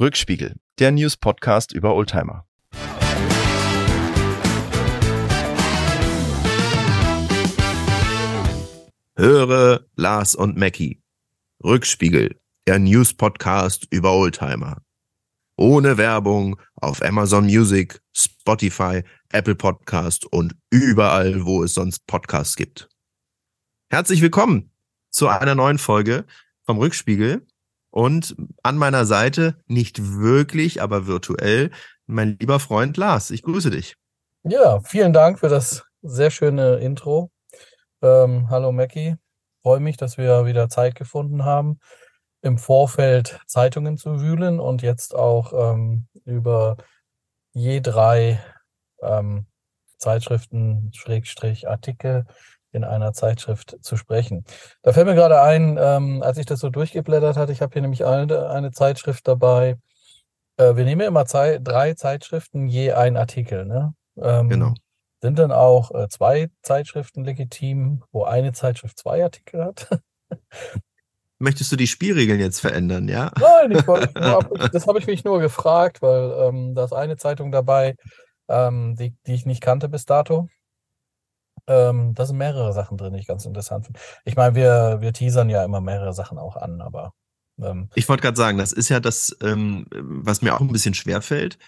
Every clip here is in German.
Rückspiegel, der News-Podcast über Oldtimer. Höre Lars und Mackie. Rückspiegel, der News-Podcast über Oldtimer. Ohne Werbung auf Amazon Music, Spotify, Apple Podcast und überall, wo es sonst Podcasts gibt. Herzlich willkommen zu einer neuen Folge vom Rückspiegel. Und an meiner Seite, nicht wirklich, aber virtuell, mein lieber Freund Lars. Ich grüße dich. Ja, vielen Dank für das sehr schöne Intro. Ähm, hallo Mackie, freue mich, dass wir wieder Zeit gefunden haben, im Vorfeld Zeitungen zu wühlen und jetzt auch ähm, über je drei ähm, Zeitschriften, Schrägstrich, Artikel in einer Zeitschrift zu sprechen. Da fällt mir gerade ein, ähm, als ich das so durchgeblättert hatte, ich habe hier nämlich eine, eine Zeitschrift dabei. Äh, wir nehmen immer Zei drei Zeitschriften, je ein Artikel. Ne? Ähm, genau. Sind dann auch äh, zwei Zeitschriften legitim, wo eine Zeitschrift zwei Artikel hat? Möchtest du die Spielregeln jetzt verändern, ja? Nein, ich, das habe ich mich nur gefragt, weil ähm, da ist eine Zeitung dabei, ähm, die, die ich nicht kannte bis dato. Ähm, da sind mehrere Sachen drin, die ich ganz interessant finde. Ich meine, wir, wir teasern ja immer mehrere Sachen auch an, aber. Ähm, ich wollte gerade sagen, das ist ja das, ähm, was mir auch ein bisschen schwerfällt,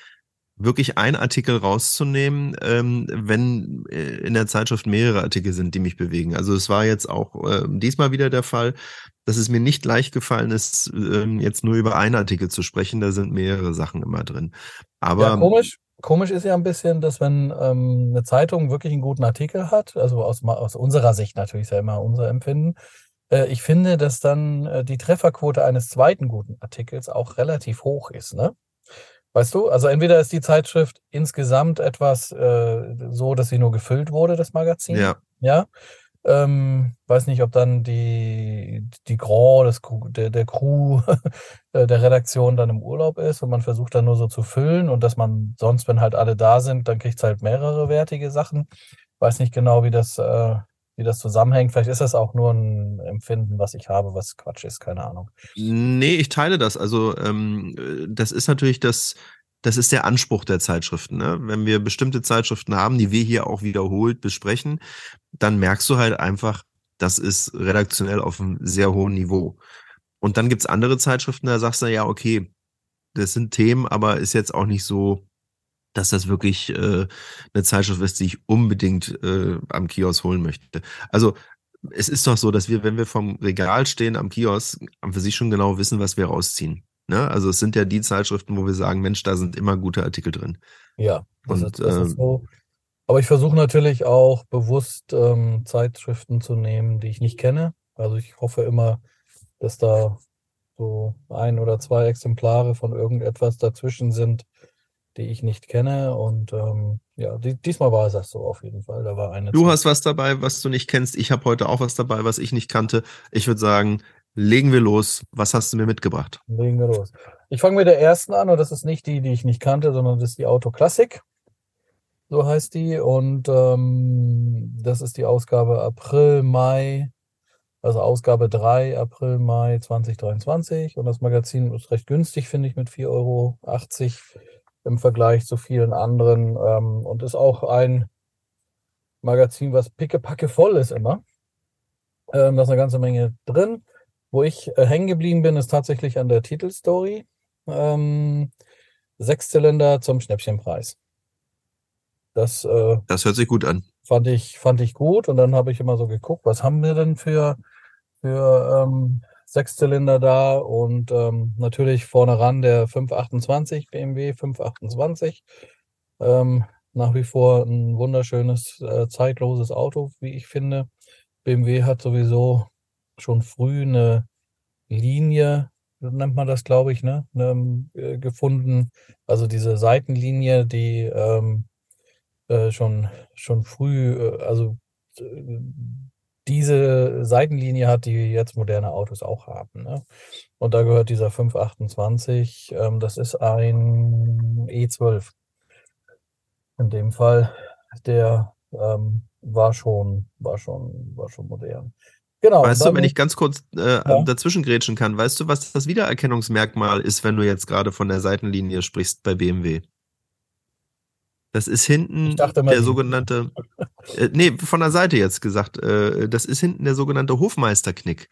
wirklich einen Artikel rauszunehmen, ähm, wenn äh, in der Zeitschrift mehrere Artikel sind, die mich bewegen. Also es war jetzt auch äh, diesmal wieder der Fall, dass es mir nicht leicht gefallen ist, ähm, jetzt nur über einen Artikel zu sprechen. Da sind mehrere Sachen immer drin. Aber ja, komisch, Komisch ist ja ein bisschen, dass wenn ähm, eine Zeitung wirklich einen guten Artikel hat, also aus, aus unserer Sicht natürlich ist ja immer unser Empfinden, äh, ich finde, dass dann äh, die Trefferquote eines zweiten guten Artikels auch relativ hoch ist, ne? Weißt du? Also entweder ist die Zeitschrift insgesamt etwas äh, so, dass sie nur gefüllt wurde, das Magazin. Ja. Ja. Ähm, weiß nicht, ob dann die, die Grand, das, der, der Crew äh, der Redaktion dann im Urlaub ist und man versucht dann nur so zu füllen und dass man sonst, wenn halt alle da sind, dann kriegt es halt mehrere wertige Sachen. Weiß nicht genau, wie das, äh, wie das zusammenhängt. Vielleicht ist das auch nur ein Empfinden, was ich habe, was Quatsch ist, keine Ahnung. Nee, ich teile das. Also ähm, das ist natürlich das, das ist der Anspruch der Zeitschriften. Ne? Wenn wir bestimmte Zeitschriften haben, die wir hier auch wiederholt besprechen, dann merkst du halt einfach, das ist redaktionell auf einem sehr hohen Niveau. Und dann gibt's andere Zeitschriften, da sagst du ja, okay, das sind Themen, aber ist jetzt auch nicht so, dass das wirklich äh, eine Zeitschrift ist, die ich unbedingt äh, am Kiosk holen möchte. Also es ist doch so, dass wir, wenn wir vom Regal stehen am Kiosk, für sich schon genau wissen, was wir rausziehen. Ne? Also es sind ja die Zeitschriften, wo wir sagen, Mensch, da sind immer gute Artikel drin. Ja, das, Und, ist, das ist ähm, so. Aber ich versuche natürlich auch bewusst ähm, Zeitschriften zu nehmen, die ich nicht kenne. Also ich hoffe immer, dass da so ein oder zwei Exemplare von irgendetwas dazwischen sind, die ich nicht kenne. Und ähm, ja, die, diesmal war es das so auf jeden Fall. Da war eine. Du Zeit. hast was dabei, was du nicht kennst. Ich habe heute auch was dabei, was ich nicht kannte. Ich würde sagen, legen wir los. Was hast du mir mitgebracht? Legen wir los. Ich fange mit der ersten an und das ist nicht die, die ich nicht kannte, sondern das ist die Auto Classic. So heißt die. Und ähm, das ist die Ausgabe April, Mai, also Ausgabe 3, April, Mai 2023. Und das Magazin ist recht günstig, finde ich, mit 4,80 Euro im Vergleich zu vielen anderen. Ähm, und ist auch ein Magazin, was pickepacke voll ist immer. Ähm, da ist eine ganze Menge drin. Wo ich äh, hängen geblieben bin, ist tatsächlich an der Titelstory. Ähm, Sechszylinder zum Schnäppchenpreis. Das, äh, das hört sich gut an. Fand ich, fand ich gut. Und dann habe ich immer so geguckt, was haben wir denn für, für ähm, Sechszylinder da? Und ähm, natürlich vorne ran der 528 BMW 528. Ähm, nach wie vor ein wunderschönes, äh, zeitloses Auto, wie ich finde. BMW hat sowieso schon früh eine Linie, nennt man das, glaube ich, ne, ne äh, gefunden. Also diese Seitenlinie, die ähm, äh, schon, schon früh, äh, also äh, diese Seitenlinie hat, die jetzt moderne Autos auch haben. Ne? Und da gehört dieser 528, ähm, das ist ein E12. In dem Fall, der ähm, war schon, war schon, war schon modern. Genau. Weißt du, wenn ich ganz kurz äh, ja. dazwischen grätschen kann, weißt du, was das Wiedererkennungsmerkmal ist, wenn du jetzt gerade von der Seitenlinie sprichst bei BMW? Das ist hinten der sogenannte, äh, nee, von der Seite jetzt gesagt, äh, das ist hinten der sogenannte Hofmeisterknick.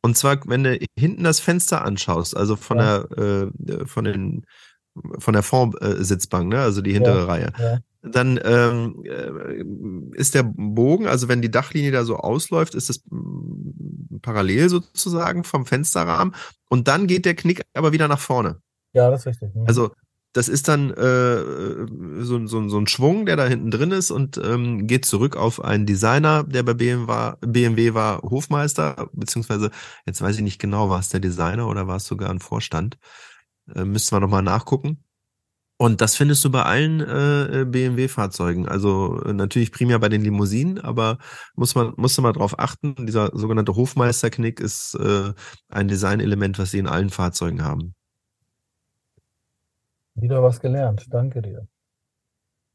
Und zwar, wenn du hinten das Fenster anschaust, also von ja. der, äh, von den, von der Formsitzbank, ne, also die hintere ja. Reihe, ja. Dann ähm, äh, ist der Bogen, also wenn die Dachlinie da so ausläuft, ist es mm, parallel sozusagen vom Fensterrahmen und dann geht der Knick aber wieder nach vorne. Ja, das ist richtig. Mhm. Also das ist dann äh, so, so, so ein Schwung, der da hinten drin ist und ähm, geht zurück auf einen Designer, der bei BMW war, BMW war Hofmeister, beziehungsweise jetzt weiß ich nicht genau, war es der Designer oder war es sogar ein Vorstand. Äh, müssten wir nochmal nachgucken. Und das findest du bei allen äh, BMW-Fahrzeugen. Also äh, natürlich primär bei den Limousinen, aber muss man musste mal drauf achten. Dieser sogenannte Hofmeisterknick ist äh, ein Designelement, was sie in allen Fahrzeugen haben. Wieder was gelernt. Danke dir.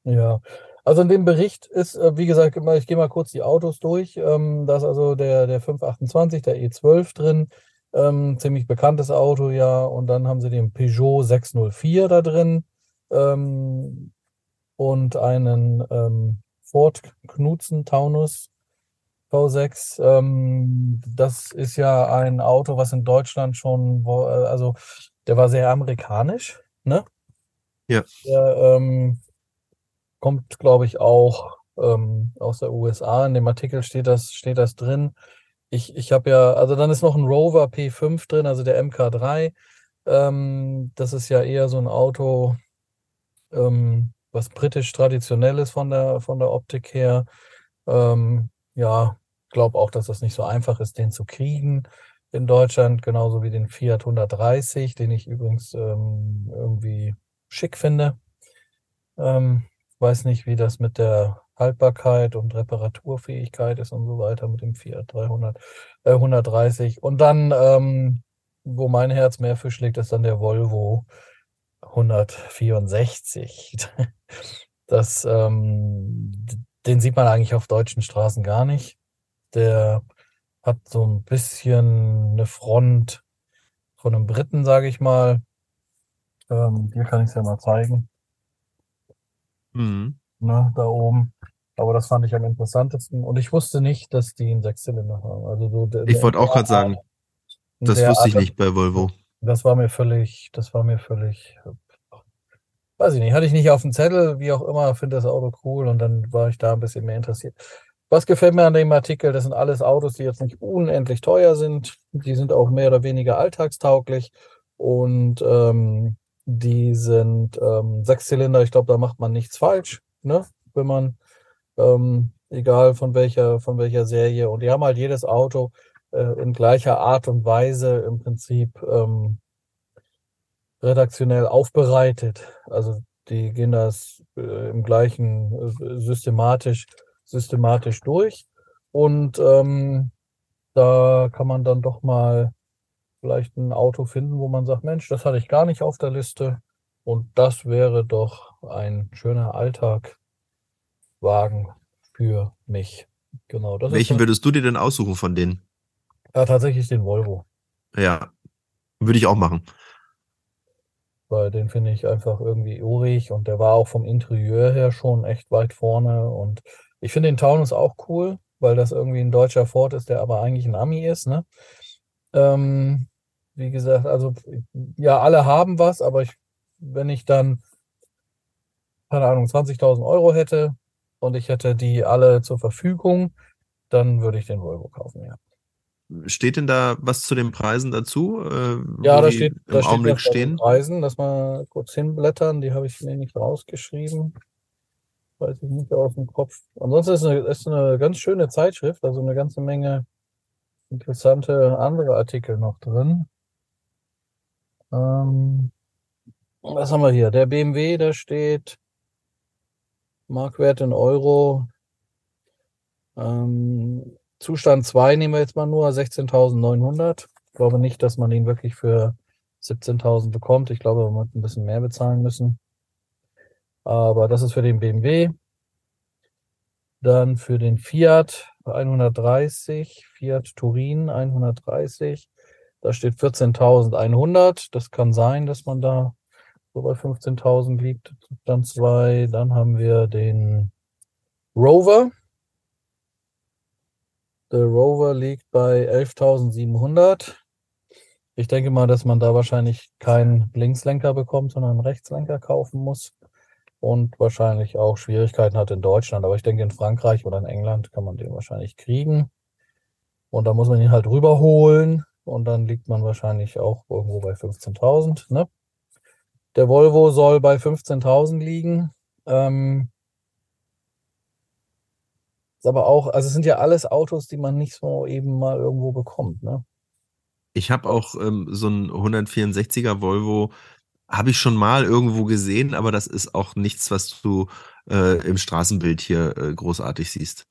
Ja, also in dem Bericht ist, äh, wie gesagt, ich gehe mal kurz die Autos durch. Ähm, da ist also der, der 528, der E12 drin. Ähm, ziemlich bekanntes Auto, ja. Und dann haben sie den Peugeot 604 da drin. Ähm, und einen ähm, Ford Knudsen Taunus V6. Ähm, das ist ja ein Auto, was in Deutschland schon, äh, also der war sehr amerikanisch, ne? Ja. Der ähm, kommt, glaube ich, auch ähm, aus der USA. In dem Artikel steht das, steht das drin. Ich, ich habe ja, also dann ist noch ein Rover P5 drin, also der MK3. Ähm, das ist ja eher so ein Auto, ähm, was britisch traditionell ist von der, von der Optik her. Ähm, ja, glaube auch, dass das nicht so einfach ist, den zu kriegen in Deutschland, genauso wie den Fiat 130, den ich übrigens ähm, irgendwie schick finde. Ähm, weiß nicht, wie das mit der Haltbarkeit und Reparaturfähigkeit ist und so weiter mit dem Fiat 300, äh, 130. Und dann, ähm, wo mein Herz mehr für schlägt, ist dann der Volvo 164. Das, ähm, den sieht man eigentlich auf deutschen Straßen gar nicht. Der hat so ein bisschen eine Front von einem Briten, sage ich mal. Ähm, hier kann ich es ja mal zeigen. Mhm. Ne, da oben. Aber das fand ich am interessantesten. Und ich wusste nicht, dass die einen Sechszylinder haben. Also so der, ich wollte auch gerade sagen, das wusste ich nicht bei Volvo. Das war mir völlig, das war mir völlig, weiß ich nicht, hatte ich nicht auf dem Zettel, wie auch immer, finde das Auto cool und dann war ich da ein bisschen mehr interessiert. Was gefällt mir an dem Artikel? Das sind alles Autos, die jetzt nicht unendlich teuer sind. Die sind auch mehr oder weniger alltagstauglich und ähm, die sind ähm, Sechszylinder, ich glaube, da macht man nichts falsch, ne? Wenn man, ähm, egal von welcher, von welcher Serie, und die haben halt jedes Auto äh, in gleicher Art und Weise im Prinzip ähm, redaktionell aufbereitet. Also die gehen das äh, im gleichen äh, systematisch, systematisch durch. Und ähm, da kann man dann doch mal vielleicht ein Auto finden, wo man sagt, Mensch, das hatte ich gar nicht auf der Liste. Und das wäre doch ein schöner Alltagwagen für mich. Genau. Welchen würdest du dir denn aussuchen von denen? Ja, tatsächlich den Volvo. Ja, würde ich auch machen. Weil den finde ich einfach irgendwie urig und der war auch vom Interieur her schon echt weit vorne. Und ich finde den Taunus auch cool, weil das irgendwie ein deutscher Ford ist, der aber eigentlich ein Ami ist. Ne? Ähm, wie gesagt, also ja, alle haben was, aber ich, wenn ich dann, keine Ahnung, 20.000 Euro hätte und ich hätte die alle zur Verfügung, dann würde ich den Volvo kaufen, ja. Steht denn da was zu den Preisen dazu? Äh, ja, da steht, da im Augenblick stehen. Preisen, dass mal kurz hinblättern, die habe ich mir nicht rausgeschrieben. Weiß ich nicht aus dem Kopf. Ansonsten ist es eine, ist eine ganz schöne Zeitschrift, also eine ganze Menge interessante andere Artikel noch drin. Ähm, was haben wir hier? Der BMW, da steht Markwert in Euro. Ähm, Zustand 2 nehmen wir jetzt mal nur 16.900. Ich glaube nicht, dass man ihn wirklich für 17.000 bekommt. Ich glaube, man wird ein bisschen mehr bezahlen müssen. Aber das ist für den BMW. Dann für den Fiat 130, Fiat Turin 130. Da steht 14.100. Das kann sein, dass man da so bei 15.000 liegt. Dann zwei. Dann haben wir den Rover. Der Rover liegt bei 11.700. Ich denke mal, dass man da wahrscheinlich keinen Linkslenker bekommt, sondern einen Rechtslenker kaufen muss und wahrscheinlich auch Schwierigkeiten hat in Deutschland. Aber ich denke, in Frankreich oder in England kann man den wahrscheinlich kriegen. Und da muss man ihn halt rüberholen und dann liegt man wahrscheinlich auch irgendwo bei 15.000. Ne? Der Volvo soll bei 15.000 liegen. Ähm, ist aber auch, also es sind ja alles Autos, die man nicht so eben mal irgendwo bekommt. Ne? Ich habe auch ähm, so ein 164er Volvo, habe ich schon mal irgendwo gesehen, aber das ist auch nichts, was du äh, im Straßenbild hier äh, großartig siehst.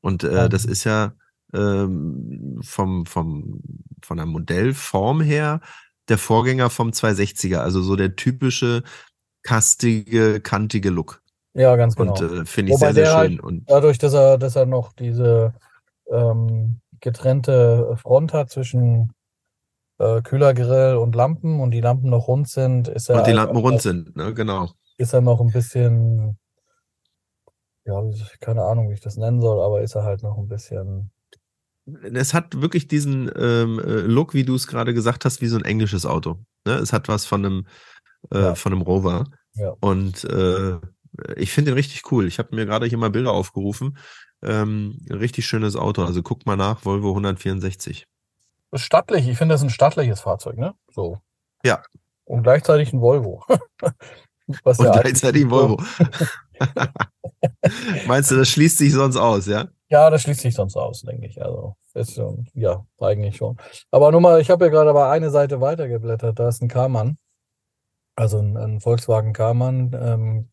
Und äh, ja. das ist ja ähm, vom, vom, von der Modellform her der Vorgänger vom 260er, also so der typische kastige, kantige Look. Ja, ganz genau. Und äh, finde ich Wobei sehr, sehr schön. Halt und dadurch, dass er, dass er noch diese ähm, getrennte Front hat zwischen äh, Kühlergrill und Lampen und die Lampen noch rund sind, ist er. Und die Lampen rund sind, ne? genau. Ist er noch ein bisschen, ja, keine Ahnung, wie ich das nennen soll, aber ist er halt noch ein bisschen. Es hat wirklich diesen ähm, äh, Look, wie du es gerade gesagt hast, wie so ein englisches Auto. Ne? Es hat was von einem, äh, ja. von einem Rover. Ja. Und äh, ich finde den richtig cool. Ich habe mir gerade hier mal Bilder aufgerufen. Ähm, richtig schönes Auto. Also guck mal nach, Volvo 164 ist stattlich. Ich finde, das ist ein stattliches Fahrzeug, ne? So. Ja. Und gleichzeitig ein Volvo. Was Und gleichzeitig ein Volvo. Meinst du, das schließt sich sonst aus, ja? Ja, das schließt sich sonst aus, denke ich. Also, ist, ja, eigentlich schon. Aber nur mal, ich habe ja gerade aber eine Seite weitergeblättert. Da ist ein Karmann. Also ein, ein Volkswagen Karmann. Ähm,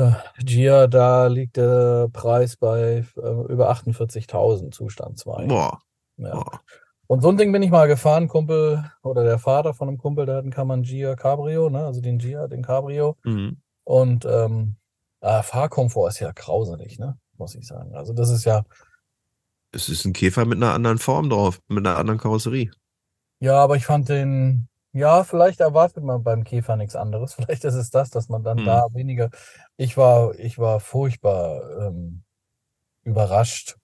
äh, Gia, da liegt der Preis bei äh, über 48.000 Zustand 2. Boah. Ja. Oh. Und so ein Ding bin ich mal gefahren, Kumpel oder der Vater von einem Kumpel, der hat einen Kaman Gia Cabrio, ne? also den Gia, den Cabrio. Mhm. Und ähm, äh, Fahrkomfort ist ja grauselig, ne? muss ich sagen. Also das ist ja. Es ist ein Käfer mit einer anderen Form drauf, mit einer anderen Karosserie. Ja, aber ich fand den, ja, vielleicht erwartet man beim Käfer nichts anderes. Vielleicht ist es das, dass man dann mhm. da weniger. Ich war, ich war furchtbar ähm, überrascht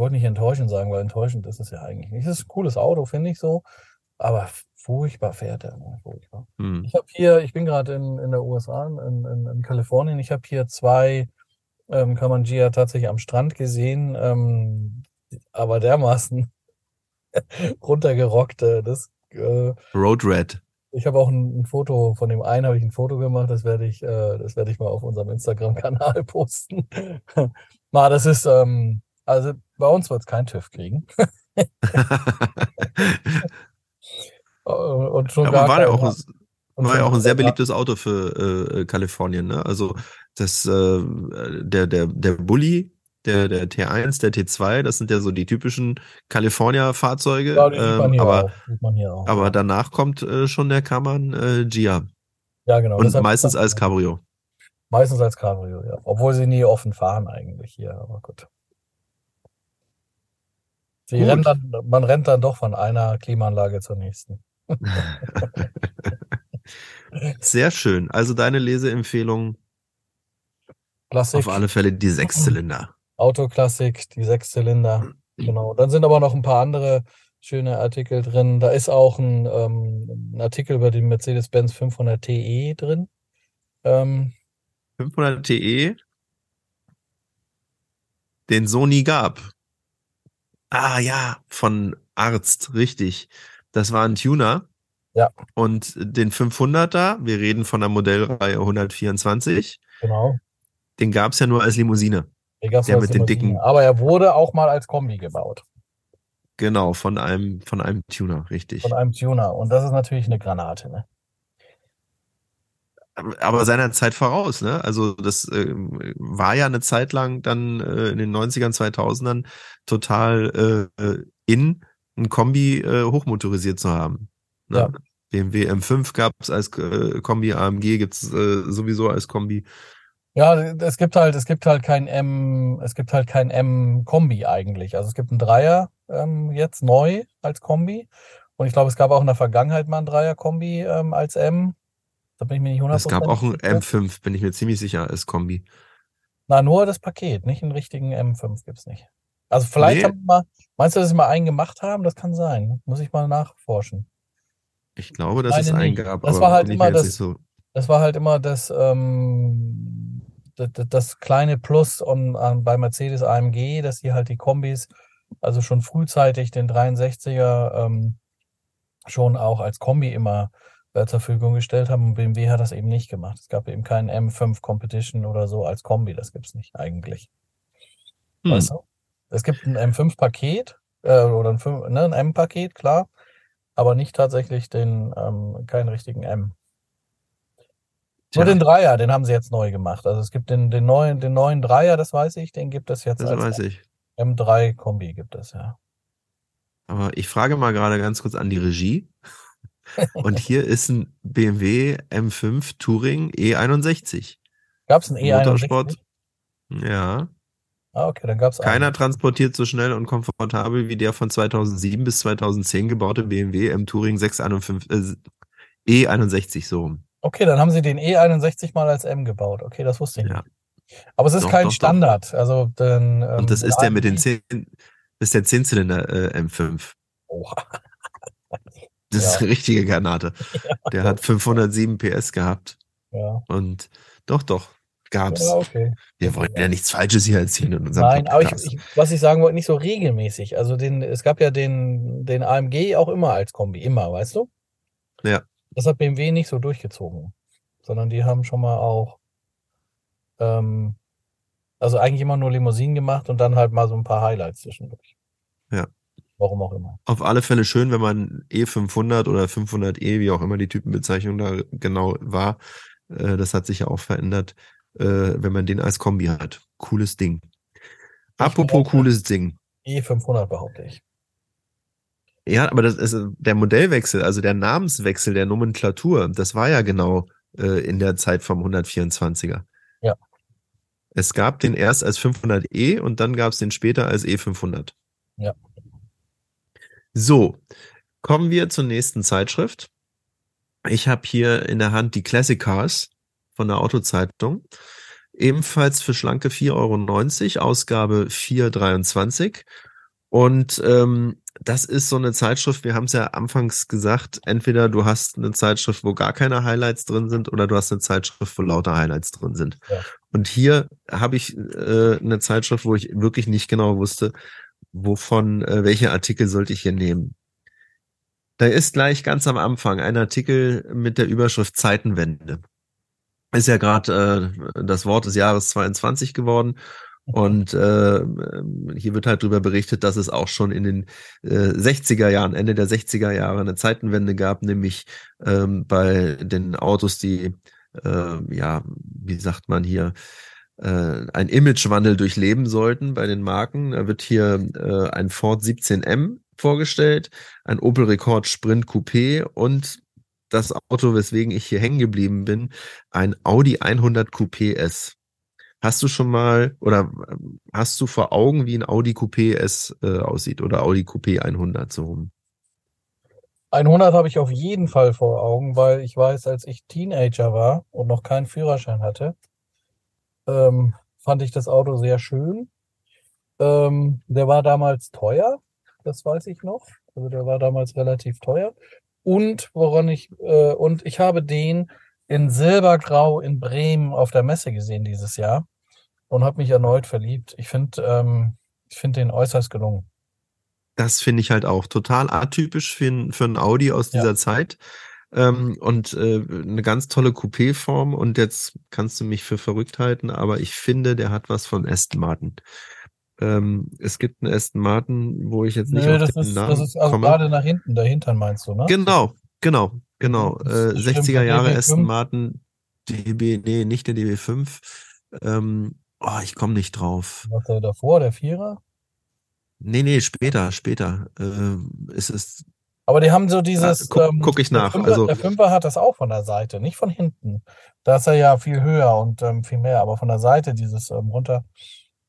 wollte nicht enttäuschend sagen, weil enttäuschend ist es ja eigentlich nicht. Es ist ein cooles Auto, finde ich so. Aber furchtbar fährt er. Ne? Furchtbar. Hm. Ich habe hier, ich bin gerade in, in der USA, in, in, in Kalifornien, ich habe hier zwei ähm, Kamangia tatsächlich am Strand gesehen, ähm, aber dermaßen runtergerockt. Äh, das, äh, Road Red. Ich habe auch ein, ein, Foto von dem einen, habe ich ein Foto gemacht, das werde ich, äh, das werde ich mal auf unserem Instagram-Kanal posten. Na, das ist, ähm, also bei uns wird es kein TÜV kriegen. und schon Aber war ja auch, ein, war ja auch ein sehr beliebtes Auto für äh, Kalifornien. Ne? Also das, äh, der, der, der Bulli, der, der T1, der T2, das sind ja so die typischen California-Fahrzeuge. Ja, ähm, aber, aber danach kommt äh, schon der Kammern äh, Gia. Ja, genau. Und meistens als Cabrio. Meistens als Cabrio, ja. Obwohl sie nie offen fahren eigentlich hier, aber gut. Rennt dann, man rennt dann doch von einer Klimaanlage zur nächsten. Sehr schön. Also deine Leseempfehlung Klassik. auf alle Fälle die Sechszylinder. Autoklassik, die Sechszylinder. Genau. Dann sind aber noch ein paar andere schöne Artikel drin. Da ist auch ein, ähm, ein Artikel über den Mercedes-Benz 500 TE drin. Ähm, 500 TE, den Sony gab. Ah ja, von Arzt, richtig. Das war ein Tuner. Ja. Und den 500er, wir reden von der Modellreihe 124. Genau. Den gab es ja nur als Limousine. Den gab's der mit den dicken. Aber er wurde auch mal als Kombi gebaut. Genau, von einem, von einem Tuner, richtig. Von einem Tuner. Und das ist natürlich eine Granate, ne? aber seiner Zeit voraus, ne? Also das äh, war ja eine Zeit lang dann äh, in den 90ern, 2000ern total äh, in, ein Kombi äh, hochmotorisiert zu haben. Ne? Ja. BMW M5 gab es als äh, Kombi, AMG gibt's äh, sowieso als Kombi. Ja, es gibt halt, es gibt halt kein M, es gibt halt kein M-Kombi eigentlich. Also es gibt einen Dreier ähm, jetzt neu als Kombi. Und ich glaube, es gab auch in der Vergangenheit mal einen Dreier-Kombi ähm, als M. Da bin ich mir nicht 100% Es gab auch ein sicher. M5, bin ich mir ziemlich sicher, als Kombi. Na, nur das Paket, nicht einen richtigen M5 gibt's nicht. Also vielleicht Nee. haben wir mal, meinst du, dass sie mal einen gemacht haben? Das kann sein. Muss ich mal nachforschen. Ich glaube, dass es einen nicht. gab, Das aber war halt immer das- so. Das war halt immer das, ähm, das, das kleine Plus und, an, bei Mercedes AMG, dass sie halt die Kombis, also schon frühzeitig den 63er ähm, schon auch als Kombi immer äh, zur Verfügung gestellt haben. Und BMW hat das eben nicht gemacht. Es gab eben keinen M5 Competition oder so als Kombi. Das gibt's nicht eigentlich. Hm. Weißt du? Es gibt ein M5-Paket äh, oder ein, 5, ne, ein M-Paket, klar, aber nicht tatsächlich den, ähm, keinen richtigen M. Nur den Dreier, den haben sie jetzt neu gemacht. Also es gibt den, den neuen, den neuen Dreier, das weiß ich, den gibt es jetzt das weiß ich. M3-Kombi gibt es, ja. Aber ich frage mal gerade ganz kurz an die Regie. Und hier ist ein BMW M5 Touring E61. Gab es einen E61? Motorsport. Ja. Ah, okay, dann gab es Keiner transportiert so schnell und komfortabel wie der von 2007 bis 2010 gebaute BMW M Touring 651, äh, E61 so rum. Okay, dann haben sie den E61 mal als M gebaut. Okay, das wusste ich Ja. nicht. Aber es ist Doch, kein doch, doch. Standard. Also den, ähm, Und das ist der mit den AMG 10, das ist der 10-Zylinder äh, M5. Oha. Das ist Ja. eine richtige Granate. Der hat 507 PS gehabt. Ja, Und doch, doch, gab's. ja okay. Wir wollen ja nichts Falsches hier erzählen in unserem Nein, aber ich, Podcast. ich, was ich sagen wollte, nicht so regelmäßig. Also den, es gab ja den, den AMG auch immer als Kombi, immer, weißt du? Ja. Das hat BMW nicht so durchgezogen, sondern die haben schon mal auch, ähm, also eigentlich immer nur Limousinen gemacht und dann halt mal so ein paar Highlights zwischendurch. Ja. Warum auch immer. Auf alle Fälle schön, wenn man E500 oder 500E, wie auch immer die Typenbezeichnung da genau war, äh, das hat sich ja auch verändert, äh, wenn man den als Kombi hat. Cooles Ding. Apropos cooles Ding. E500 behaupte ich. Ja, aber das ist äh, der Modellwechsel, also der Namenswechsel der Nomenklatur, das war ja genau äh, in der Zeit vom 124er. Ja. Es gab den erst als 500E und dann gab es den später als E500. Ja. So, kommen wir zur nächsten Zeitschrift. Ich habe hier in der Hand die Classic Cars von der Autozeitung. Ebenfalls für schlanke 4,90 Euro, Ausgabe 4,23. Und ähm, das ist so eine Zeitschrift, wir haben es ja anfangs gesagt, entweder du hast eine Zeitschrift, wo gar keine Highlights drin sind, oder du hast eine Zeitschrift, wo lauter Highlights drin sind. Ja. Und hier habe ich äh, eine Zeitschrift, wo ich wirklich nicht genau wusste, wovon, äh, welche Artikel sollte ich hier nehmen. Da ist gleich ganz am Anfang ein Artikel mit der Überschrift Zeitenwende. Ist ja gerade äh, das Wort des Jahres 22 geworden. Und äh, hier wird halt darüber berichtet, dass es auch schon in den äh, 60er Jahren, Ende der 60er Jahre eine Zeitenwende gab, nämlich ähm, bei den Autos, die, äh, ja, wie sagt man hier, äh, ein Imagewandel durchleben sollten bei den Marken. Da wird hier äh, ein Ford 17M vorgestellt, ein Opel Rekord Sprint Coupé und das Auto, weswegen ich hier hängen geblieben bin, ein Audi 100 Coupé S. Hast du schon mal oder ähm, hast du vor Augen, wie ein Audi Coupé S äh, aussieht oder Audi Coupé 100 so rum? 100 habe ich auf jeden Fall vor Augen, weil ich weiß, als ich Teenager war und noch keinen Führerschein hatte, ähm, fand ich das Auto sehr schön. Ähm, der war damals teuer, das weiß ich noch. Also der war damals relativ teuer. Und woran ich, äh, und ich habe den in Silbergrau in Bremen auf der Messe gesehen dieses Jahr und habe mich erneut verliebt. Ich finde, ähm, ich finde den äußerst gelungen. Das finde ich halt auch total atypisch für, ein, für ein Audi aus Ja. dieser Zeit. Ähm, und äh, eine ganz tolle Coupé-Form. Und jetzt kannst du mich für verrückt halten, aber ich finde, der hat was von Aston Martin. Ähm, es gibt einen Aston Martin, wo ich jetzt nicht Nö, auf das den ist, Namen das ist also komme. gerade nach hinten, dahinter meinst du, ne? Genau, genau, genau. Das Äh, ist bestimmt 60er der Jahre DB5. Aston Martin, DB, nee, nicht der DB5. Ähm, oh, ich komme nicht drauf. Was der davor, der Vierer? Nee, nee, später, später. Äh, ist es Aber die haben so dieses. Ah, guck, ähm, guck ich nach. Der Fünfer, also, der Fünfer hat das auch von der Seite, nicht von hinten. Da ist er ja viel höher und ähm, viel mehr, aber von der Seite dieses ähm, runter.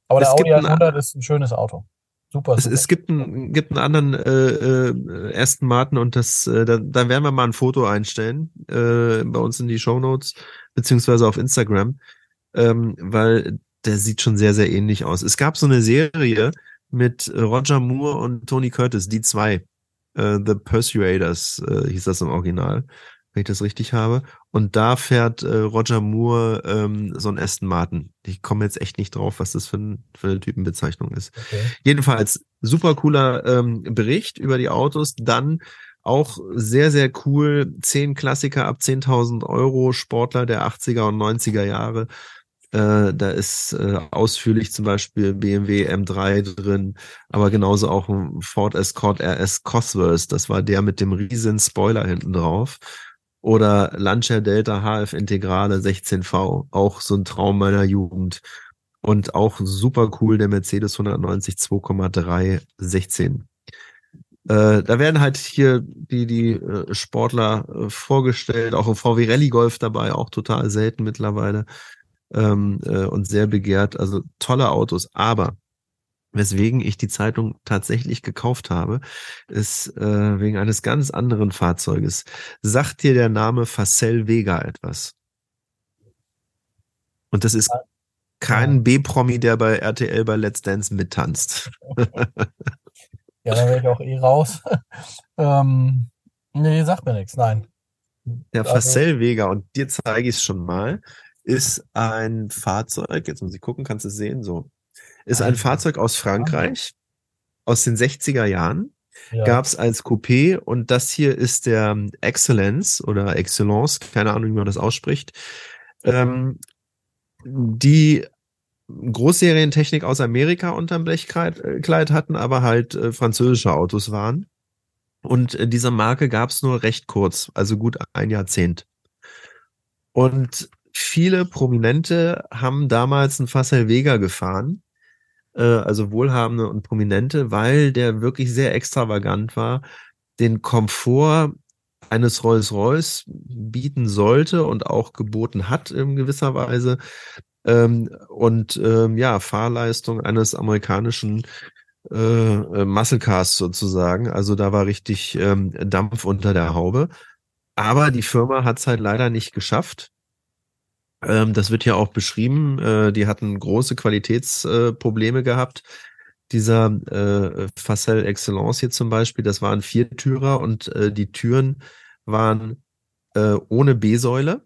Aber der Audi 100 ist ein schönes Auto. Super, es, es, gibt, einen, gibt einen anderen äh, äh, ersten Martin und das, äh, da, da werden wir mal ein Foto einstellen äh, bei uns in die Show Notes beziehungsweise auf Instagram, ähm, weil der sieht schon sehr, sehr ähnlich aus. Es gab so eine Serie mit Roger Moore und Tony Curtis, die zwei. Äh, The Persuaders äh, hieß das im Original wenn ich das richtig habe. Und da fährt äh, Roger Moore ähm, so ein Aston Martin. Ich komme jetzt echt nicht drauf, was das für, ein, für eine Typenbezeichnung ist. Okay. Jedenfalls super cooler ähm, Bericht über die Autos. Dann auch sehr, sehr cool. Zehn Klassiker ab 10.000 Euro, Sportler der 80er und 90er Jahre. Äh, da ist äh, ausführlich zum Beispiel BMW M3 drin, aber genauso auch ein Ford Escort RS Cosworth. Das war der mit dem riesen Spoiler hinten drauf oder Lancia Delta HF Integrale 16V, auch so ein Traum meiner Jugend. Und auch super cool der Mercedes 190 2,3 16. Äh, da werden halt hier die, die äh, Sportler äh, vorgestellt, auch ein VW Rallye Golf dabei, auch total selten mittlerweile ähm, äh, und sehr begehrt. Also tolle Autos. Aber weswegen ich die Zeitung tatsächlich gekauft habe, ist äh, wegen eines ganz anderen Fahrzeuges. Sagt dir der Name Facel Vega etwas? Und das ist kein B-Promi, der bei RTL bei Let's Dance mittanzt. ja, da wäre ich auch eh raus. ähm, nee, sagt mir nichts, nein. Der also, Facel Vega, und dir zeige ich es schon mal, ist ein Fahrzeug, jetzt muss ich gucken, kannst du es sehen, so ist ein Fahrzeug aus Frankreich aus den 60er Jahren. Ja. Gab es als Coupé und das hier ist der Excellence oder Excellence, keine Ahnung, wie man das ausspricht. Ähm, die Großserientechnik aus Amerika unterm Blechkleid äh, hatten, aber halt äh, französische Autos waren. Und äh, dieser Marke gab es nur recht kurz, also gut ein Jahrzehnt. Und viele Prominente haben damals einen Facel Vega gefahren äh, also Wohlhabende und Prominente, weil der wirklich sehr extravagant war, den Komfort eines Rolls-Royce bieten sollte und auch geboten hat in gewisser Weise. Ähm, und ähm, ja, Fahrleistung eines amerikanischen äh, äh, Muscle Cars sozusagen. Also da war richtig ähm, Dampf unter der Haube. Aber die Firma hat es halt leider nicht geschafft, ähm, das wird ja auch beschrieben. Äh, die hatten große Qualitätsprobleme äh, gehabt. Dieser äh, Facel Excellence hier zum Beispiel, das waren Viertürer und äh, die Türen waren äh, ohne B-Säule.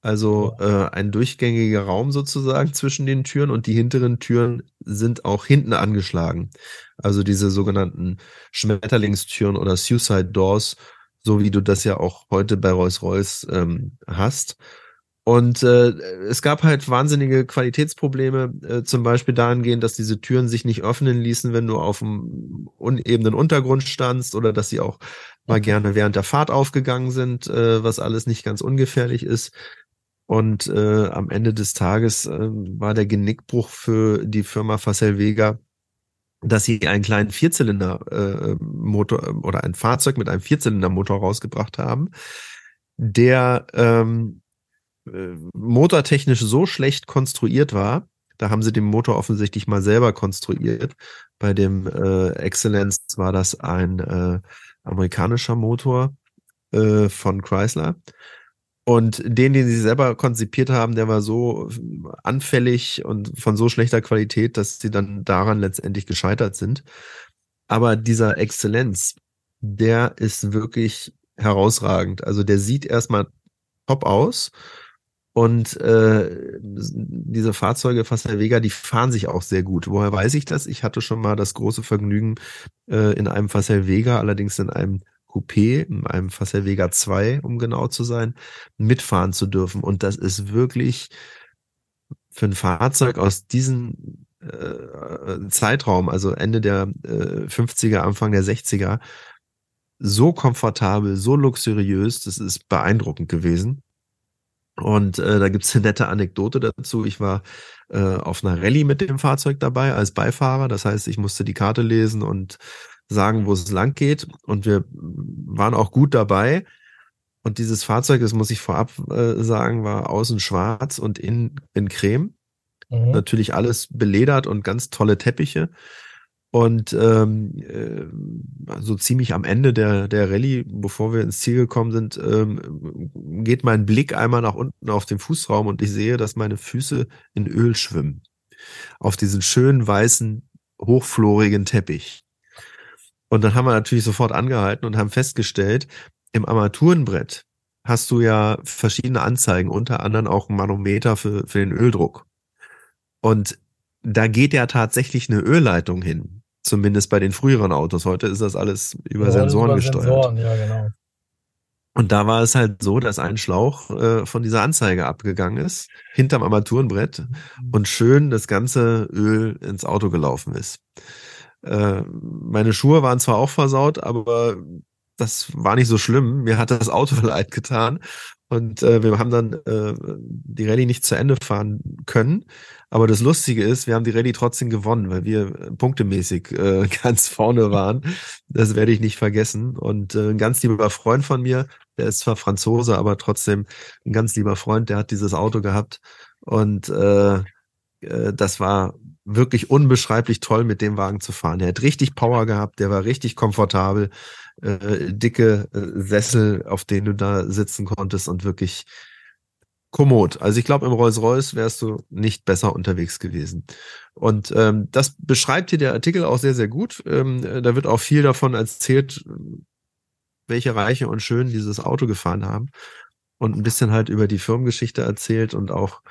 Also äh, ein durchgängiger Raum sozusagen zwischen den Türen und die hinteren Türen sind auch hinten angeschlagen. Also diese sogenannten Schmetterlingstüren oder Suicide Doors, so wie du das ja auch heute bei Rolls-Royce ähm, hast. Und äh, es gab halt wahnsinnige Qualitätsprobleme, äh, zum Beispiel dahingehend, dass diese Türen sich nicht öffnen ließen, wenn du auf einem unebenen Untergrund standst oder dass sie auch mal gerne während der Fahrt aufgegangen sind, äh, was alles nicht ganz ungefährlich ist. Und äh, am Ende des Tages äh, war der Genickbruch für die Firma Facel Vega, dass sie einen kleinen Vierzylinder-Motor äh, oder ein Fahrzeug mit einem Vierzylinder-Motor rausgebracht haben, der ähm, äh, motortechnisch so schlecht konstruiert war. Da haben sie den Motor offensichtlich mal selber konstruiert. Bei dem äh, Excellence war das ein äh, amerikanischer Motor äh, von Chrysler. Und den, den sie selber konzipiert haben, der war so anfällig und von so schlechter Qualität, dass sie dann daran letztendlich gescheitert sind. Aber dieser Exzellenz, der ist wirklich herausragend. Also der sieht erstmal top aus und äh, diese Fahrzeuge Facel Vega, die fahren sich auch sehr gut. Woher weiß ich das? Ich hatte schon mal das große Vergnügen, äh, in einem Facel Vega, allerdings in einem Coupé, in einem Facel Vega 2, um genau zu sein, mitfahren zu dürfen. Und das ist wirklich für ein Fahrzeug aus diesem äh, Zeitraum, also Ende der äh, 50er, Anfang der 60er, so komfortabel, so luxuriös, das ist beeindruckend gewesen. Und äh, da gibt's eine nette Anekdote dazu. Ich war äh, auf einer Rallye mit dem Fahrzeug dabei als Beifahrer. Das heißt, ich musste die Karte lesen und sagen, wo es lang geht. Und wir waren auch gut dabei. Und dieses Fahrzeug, das muss ich vorab äh, sagen, war außen schwarz und innen in Creme. Mhm. Natürlich alles beledert und ganz tolle Teppiche. Und ähm, äh, so ziemlich am Ende der, der Rallye, bevor wir ins Ziel gekommen sind, ähm, geht mein Blick einmal nach unten auf den Fußraum und ich sehe, dass meine Füße in Öl schwimmen. Auf diesen schönen weißen, hochflorigen Teppich. Und dann haben wir natürlich sofort angehalten und haben festgestellt, im Armaturenbrett hast du ja verschiedene Anzeigen, unter anderem auch ein Manometer für, für den Öldruck. Und da geht ja tatsächlich eine Ölleitung hin. Zumindest bei den früheren Autos. Heute ist das alles über ja, Sensoren über gesteuert. Sensoren, ja, genau. Und da war es halt so, dass ein Schlauch äh, von dieser Anzeige abgegangen ist, hinterm Armaturenbrett mhm. und schön das ganze Öl ins Auto gelaufen ist. Äh, meine Schuhe waren zwar auch versaut, aber das war nicht so schlimm. Mir hat das Auto leid getan. Und äh, wir haben dann äh, die Rallye nicht zu Ende fahren können. Aber das Lustige ist, wir haben die Rallye trotzdem gewonnen, weil wir punktemäßig äh, ganz vorne waren. Das werde ich nicht vergessen. Und äh, ein ganz lieber Freund von mir, der ist zwar Franzose, aber trotzdem ein ganz lieber Freund, der hat dieses Auto gehabt. Und äh, äh, das war wirklich unbeschreiblich toll, mit dem Wagen zu fahren. Der hat richtig Power gehabt, der war richtig komfortabel, äh, dicke äh, Sessel, auf denen du da sitzen konntest und wirklich kommod. Also ich glaube, im Rolls-Royce wärst du nicht besser unterwegs gewesen. Und ähm, das beschreibt hier der Artikel auch sehr, sehr gut. Ähm, da wird auch viel davon erzählt, welche Reiche und Schön dieses Auto gefahren haben. Und ein bisschen halt über die Firmengeschichte erzählt und auch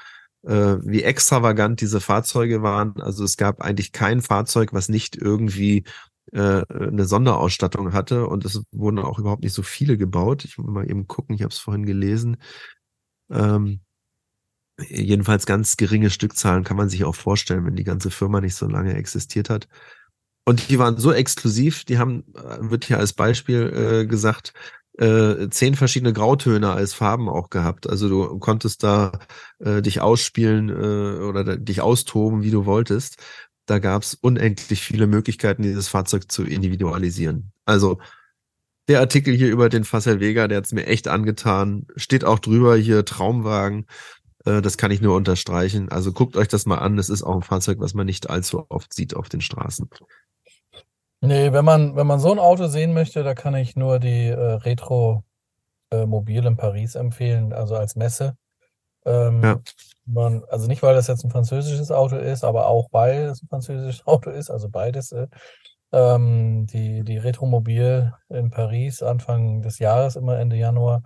äh, wie extravagant diese Fahrzeuge waren. Also es gab eigentlich kein Fahrzeug, was nicht irgendwie äh, eine Sonderausstattung hatte und es wurden auch überhaupt nicht so viele gebaut. Ich muss mal eben gucken, ich habe es vorhin gelesen. Ähm, jedenfalls ganz geringe Stückzahlen kann man sich auch vorstellen, wenn die ganze Firma nicht so lange existiert hat. Und die waren so exklusiv, die haben, äh, wird hier als Beispiel äh, gesagt, äh, zehn verschiedene Grautöne als Farben auch gehabt. Also du konntest da äh, dich ausspielen äh, oder dich austoben, wie du wolltest. Da gab es unendlich viele Möglichkeiten, dieses Fahrzeug zu individualisieren. Also der Artikel hier über den Fassel Vega, der hat's mir echt angetan. Steht auch drüber hier Traumwagen. Äh, das kann ich nur unterstreichen. Also guckt euch das mal an. Das ist auch ein Fahrzeug, was man nicht allzu oft sieht auf den Straßen. Nee, wenn man, wenn man so ein Auto sehen möchte, da kann ich nur die äh, Retro äh, Mobil in Paris empfehlen, also als Messe. Ähm, ja. man, also nicht, weil das jetzt ein französisches Auto ist, aber auch weil es ein französisches Auto ist, also beides. Äh, ähm, die, die Retromobil in Paris Anfang des Jahres, immer Ende Januar,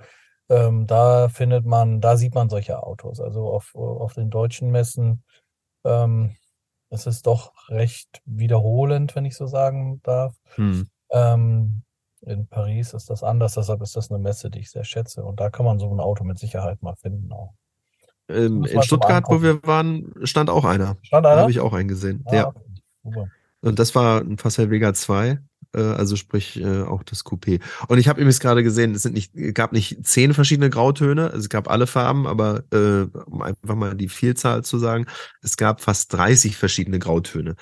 ähm, da findet man, da sieht man solche Autos. Also auf, auf den deutschen Messen ähm, es ist doch recht wiederholend, wenn ich so sagen darf. Hm. Ähm, in Paris ist das anders, deshalb ist das eine Messe, die ich sehr schätze. Und da kann man so ein Auto mit Sicherheit mal finden auch. Ähm, in Stuttgart, wo wir waren, stand auch einer. Stand einer? Da habe ich auch einen gesehen. Ah, ja. Okay. Und das war ein Passel Vega 2 äh, also sprich äh, auch das Coupé. Und ich habe übrigens gerade gesehen, es sind nicht, gab nicht zehn verschiedene Grautöne, also es gab alle Farben, aber äh, um einfach mal die Vielzahl zu sagen, es gab fast 30 verschiedene Grautöne.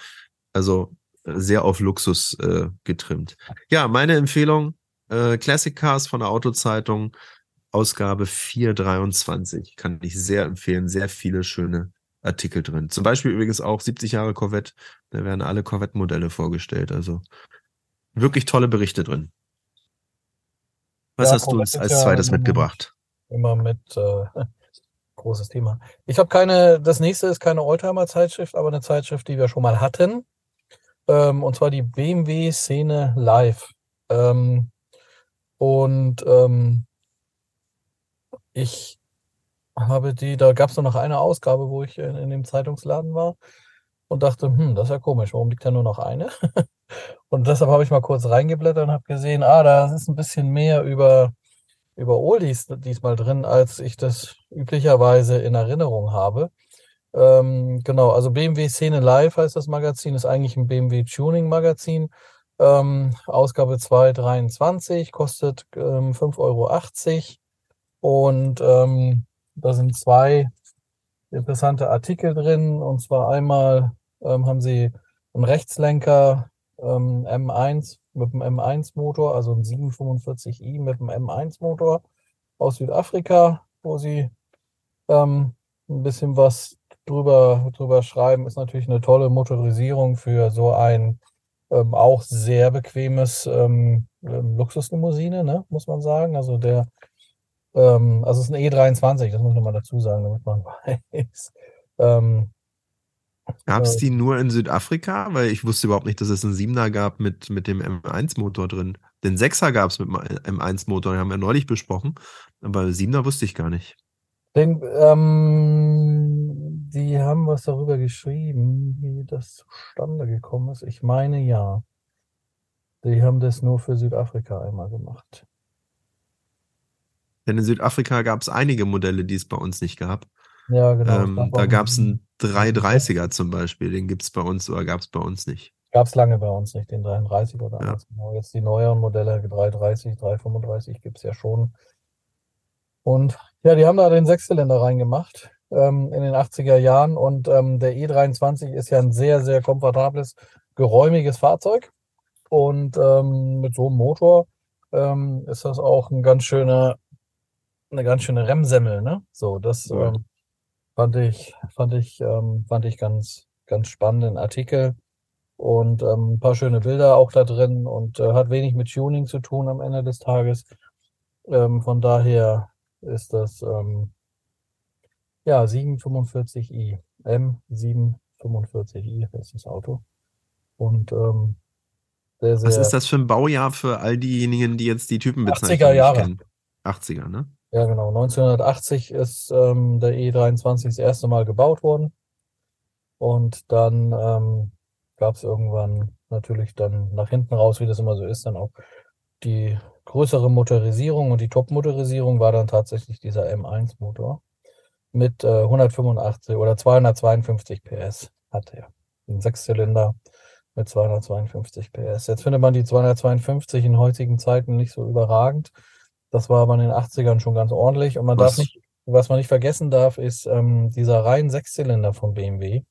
Also äh, sehr auf Luxus äh, getrimmt. Ja, meine Empfehlung, äh, Classic Cars von der Autozeitung, Ausgabe 423. Kann ich sehr empfehlen. Sehr viele schöne Artikel drin. Zum Beispiel übrigens auch 70 Jahre Corvette. Da werden alle Corvette-Modelle vorgestellt. Also wirklich tolle Berichte drin. Was ja, hast du uns als zweites ja mitgebracht? Immer mit äh, großes Thema. Ich habe keine, das nächste ist keine Oldtimer-Zeitschrift, aber eine Zeitschrift, die wir schon mal hatten. Ähm, und zwar die BMW Szene Live. Ähm, und ähm, ich habe die, da gab es nur noch eine Ausgabe, wo ich in, in, dem Zeitungsladen war und dachte, hm, das ist ja komisch, warum liegt da nur noch eine? Und deshalb habe ich mal kurz reingeblättert und habe gesehen, ah, da ist ein bisschen mehr über, über Oldies diesmal drin, als ich das üblicherweise in Erinnerung habe. Ähm, genau, also BMW Szene Live heißt das Magazin, ist eigentlich ein BMW Tuning Magazin. Ähm, Ausgabe 223 kostet ähm, 5,80 Euro. Und ähm, da sind zwei interessante Artikel drin. Und zwar einmal ähm, haben sie einen Rechtslenker ähm, M1 mit dem M1-Motor, also ein 745i mit dem M1-Motor aus Südafrika, wo sie ähm, ein bisschen was drüber, drüber schreiben. Ist natürlich eine tolle Motorisierung für so ein ähm, auch sehr bequemes ähm, ähm Luxuslimousine, ne, muss man sagen. Also der, ähm, also es ist ein E23, das muss man mal dazu sagen, damit man weiß. Ähm, Gab es die nur in Südafrika? Weil ich wusste überhaupt nicht, dass es einen 7er gab mit, mit dem M1-Motor drin. Den 6er gab es mit dem M1-Motor, den haben wir neulich besprochen. Aber 7er wusste ich gar nicht. Den, ähm, die haben was darüber geschrieben, wie das zustande gekommen ist. Ich meine ja. Die haben das nur für Südafrika einmal gemacht. Denn in Südafrika gab es einige Modelle, die es bei uns nicht gab. Ja, genau. Ähm, da gab es einen 330er zum Beispiel, den gibt es bei uns oder gab es bei uns nicht. Gab es lange bei uns nicht, den 33er damals. Ja. Genau. Jetzt die neueren Modelle, 330, 335 gibt es ja schon. Und ja, die haben da den Sechszylinder reingemacht ähm, in den 80er Jahren und ähm, der E23 ist ja ein sehr, sehr komfortables, geräumiges Fahrzeug. Und ähm, mit so einem Motor ähm, ist das auch ein ganz schöner, eine ganz schöne Remmsemmel, ne? So, das ja. ähm, fand ich, fand ich, ähm, fand ich ganz, ganz spannenden Artikel und ähm, ein paar schöne Bilder auch da drin und äh, hat wenig mit Tuning zu tun am Ende des Tages. Ähm, von daher ist das ähm, ja 745i, M745i ist das Auto. Und ähm, sehr, sehr Was ist das für ein Baujahr für all diejenigen, die jetzt die Typenbezeichnung 80er Jahre. kennen? 80er, ne? Ja, genau. 1980 ist ähm, der E23 das erste Mal gebaut worden. Und dann ähm, gab es irgendwann natürlich dann nach hinten raus, wie das immer so ist, dann auch die größere Motorisierung und die Top-Motorisierung war dann tatsächlich dieser M1-Motor mit äh, 185 oder 252 PS hat er. Ein Sechszylinder mit 252 PS. Jetzt findet man die 252 in heutigen Zeiten nicht so überragend. Das war aber in den 80ern schon ganz ordentlich. Und man was? darf nicht, was man nicht vergessen darf, ist ähm, dieser rein Sechszylinder von BMW,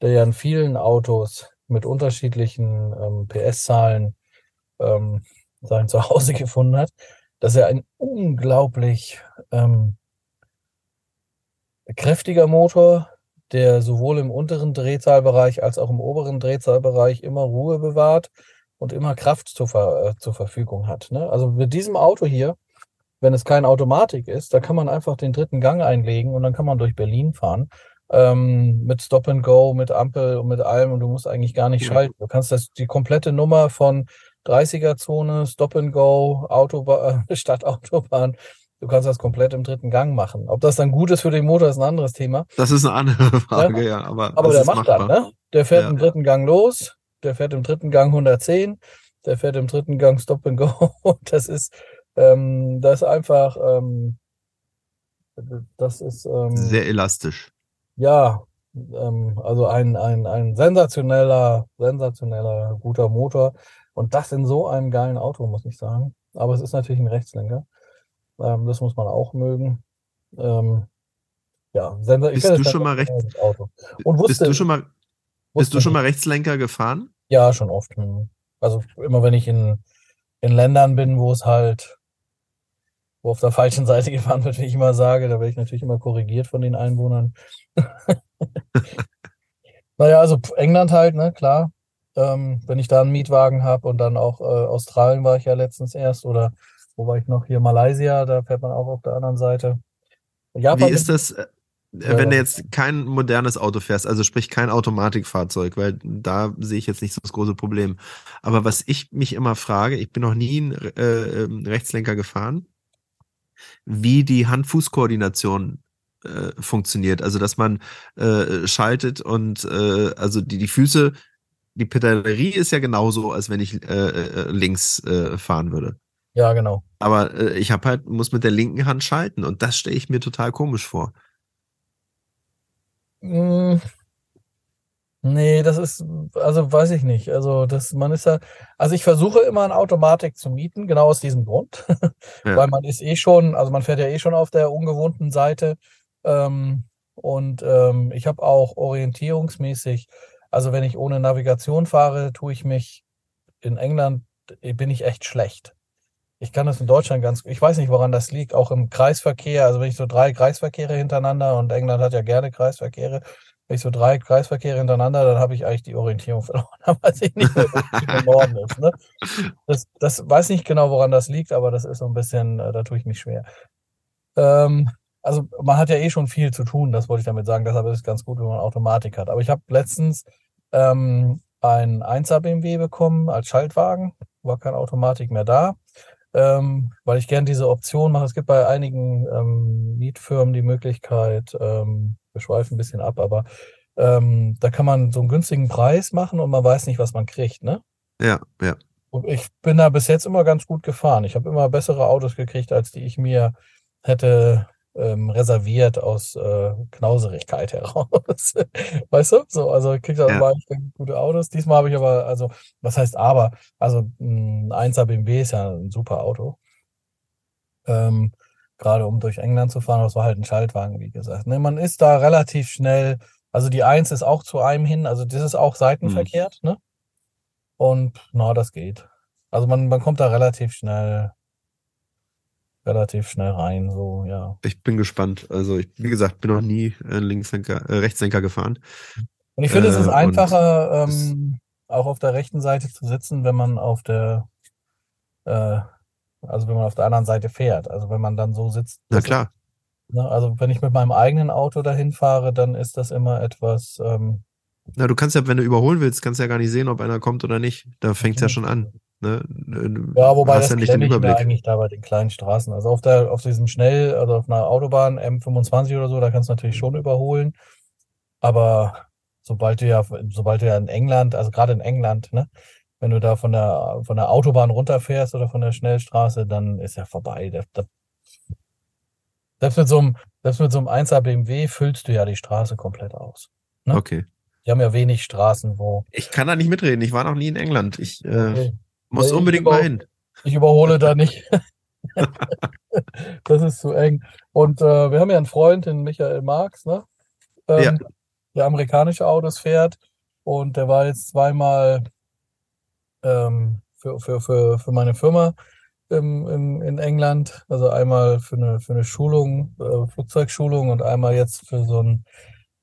der ja in vielen Autos mit unterschiedlichen ähm, PS-Zahlen ähm, sein Zuhause gefunden hat, dass er ein unglaublich ähm, kräftiger Motor, der sowohl im unteren Drehzahlbereich als auch im oberen Drehzahlbereich immer Ruhe bewahrt und immer Kraft zur, äh, zur Verfügung hat. Ne? Also mit diesem Auto hier, wenn es keine Automatik ist, da kann man einfach den dritten Gang einlegen und dann kann man durch Berlin fahren. Ähm, mit Stop and Go, mit Ampel und mit allem und du musst eigentlich gar nicht schalten. Du kannst das die komplette Nummer von 30er-Zone, Stop and Go, Autobahn, Stadtautobahn. Du kannst das komplett im dritten Gang machen. Ob das dann gut ist für den Motor, ist ein anderes Thema. Das ist eine andere Frage, ja. ja aber aber der macht machbar. dann, ne? Der fährt ja. im dritten Gang los, der fährt im dritten Gang 110, der fährt im dritten Gang Stop and Go. das ist, ähm, das ist einfach, ähm, das ist ähm, sehr elastisch. Ja, ähm, also ein, ein, ein sensationeller, sensationeller, guter Motor. Und das in so einem geilen Auto, muss ich sagen. Aber es ist natürlich ein Rechtslenker. Ähm, das muss man auch mögen. Ähm, ja, Sender, bist du schon mal rechts? Auto. Und wusste, bist du schon mal, bist du schon mal Rechtslenker gefahren? Ja, schon oft. Hm. Also immer wenn ich in, in Ländern bin, wo es halt, wo auf der falschen Seite gefahren wird, wie ich immer sage, da werde ich natürlich immer korrigiert von den Einwohnern. naja, also England halt, ne, klar. Ähm, wenn ich da einen Mietwagen habe und dann auch äh, Australien war ich ja letztens erst oder wo war ich noch? Hier Malaysia, da fährt man auch auf der anderen Seite. Japan Wie ist das, äh, wenn du jetzt kein modernes Auto fährst, also sprich kein Automatikfahrzeug, weil da sehe ich jetzt nicht so das große Problem. Aber was ich mich immer frage, ich bin noch nie einen äh, ähm, Rechtslenker gefahren, wie die Hand-Fuß-Koordination äh, funktioniert. Also dass man äh, schaltet und äh, also die, die Füße die Pedalerie ist ja genauso, als wenn ich äh, äh, links äh, fahren würde. Ja, genau. Aber äh, ich habe halt, muss mit der linken Hand schalten und das stelle ich mir total komisch vor. Mm, nee, das ist, also weiß ich nicht. Also das, man ist ja, also ich versuche immer eine Automatik zu mieten, genau aus diesem Grund. ja. Weil man ist eh schon, also man fährt ja eh schon auf der ungewohnten Seite. Ähm, und ähm, ich habe auch orientierungsmäßig Also wenn ich ohne Navigation fahre, tue ich mich in England, bin ich echt schlecht. Ich kann das in Deutschland ganz, ich weiß nicht, woran das liegt, auch im Kreisverkehr, also wenn ich so drei Kreisverkehre hintereinander und England hat ja gerne Kreisverkehre, wenn ich so drei Kreisverkehre hintereinander, dann habe ich eigentlich die Orientierung verloren. Weiß ich nicht mehr, im Norden ist. Ne? Das, das weiß nicht genau, woran das liegt, aber das ist so ein bisschen, äh, da tue ich mich schwer. Ähm, also man hat ja eh schon viel zu tun, das wollte ich damit sagen. Deshalb ist es ganz gut, wenn man Automatik hat. Aber ich habe letztens ähm, ein 1er BMW bekommen als Schaltwagen, war keine Automatik mehr da ähm, weil ich gern diese Option mache. Es gibt bei einigen ähm, Mietfirmen die Möglichkeit, ähm, wir schweifen ein bisschen ab, aber ähm, da kann man so einen günstigen Preis machen und man weiß nicht, was man kriegt, ne? Ja, ja. Und ich bin da bis jetzt immer ganz gut gefahren. Ich habe immer bessere Autos gekriegt, als die ich mir hätte ähm, reserviert aus äh, Knauserigkeit heraus. weißt du? So, also ich krieg da ja. gute Autos. Diesmal habe ich aber, also, was heißt aber? Also ein 1er BMW ist ja ein super Auto. Ähm, gerade um durch England zu fahren, das war halt ein Schaltwagen, wie gesagt. Ne, man ist da relativ schnell, also die 1 ist auch zu einem hin, also das ist auch seitenverkehrt, hm. ne? Und na, das geht. Also man, man kommt da relativ schnell relativ schnell rein, so, ja. Ich bin gespannt. Also, ich, wie gesagt, bin noch nie äh, Linkslenker, äh, Rechtslenker gefahren. Und ich finde, es ist äh, einfacher, ähm, auch auf der rechten Seite zu sitzen, wenn man auf der, äh, also wenn man auf der anderen Seite fährt. Also wenn man dann so sitzt. Na klar. Ist, ne, also wenn ich mit meinem eigenen Auto dahin fahre, dann ist das immer etwas. Ähm, Na, du kannst ja, wenn du überholen willst, kannst du ja gar nicht sehen, ob einer kommt oder nicht. Da fängt es ja schon an. Ne? Ja, wobei das ja nicht den Überblick. eigentlich da bei den kleinen Straßen. Also auf der, auf diesem schnell, also auf einer Autobahn M25 oder so, da kannst du natürlich schon überholen. Aber sobald du ja, sobald du ja in England, also gerade in England, ne, wenn du da von der, von der Autobahn runterfährst oder von der Schnellstraße, dann ist ja vorbei. Da, da, selbst mit so einem, selbst mit so einem 1er BMW füllst du ja die Straße komplett aus. Ne? Okay. Die haben ja wenig Straßen, wo. Ich kann da nicht mitreden. Ich war noch nie in England. Ich, äh, okay. Muss ich unbedingt mal hin. Ich überhole da nicht. das ist zu eng. Und äh, wir haben ja einen Freund, den Michael Marx, ne? Ähm, ja. der amerikanische Autos fährt. Und der war jetzt zweimal ähm, für, für, für, für meine Firma im, im, in England. Also einmal für eine, für eine Schulung, äh, Flugzeugschulung und einmal jetzt für so ein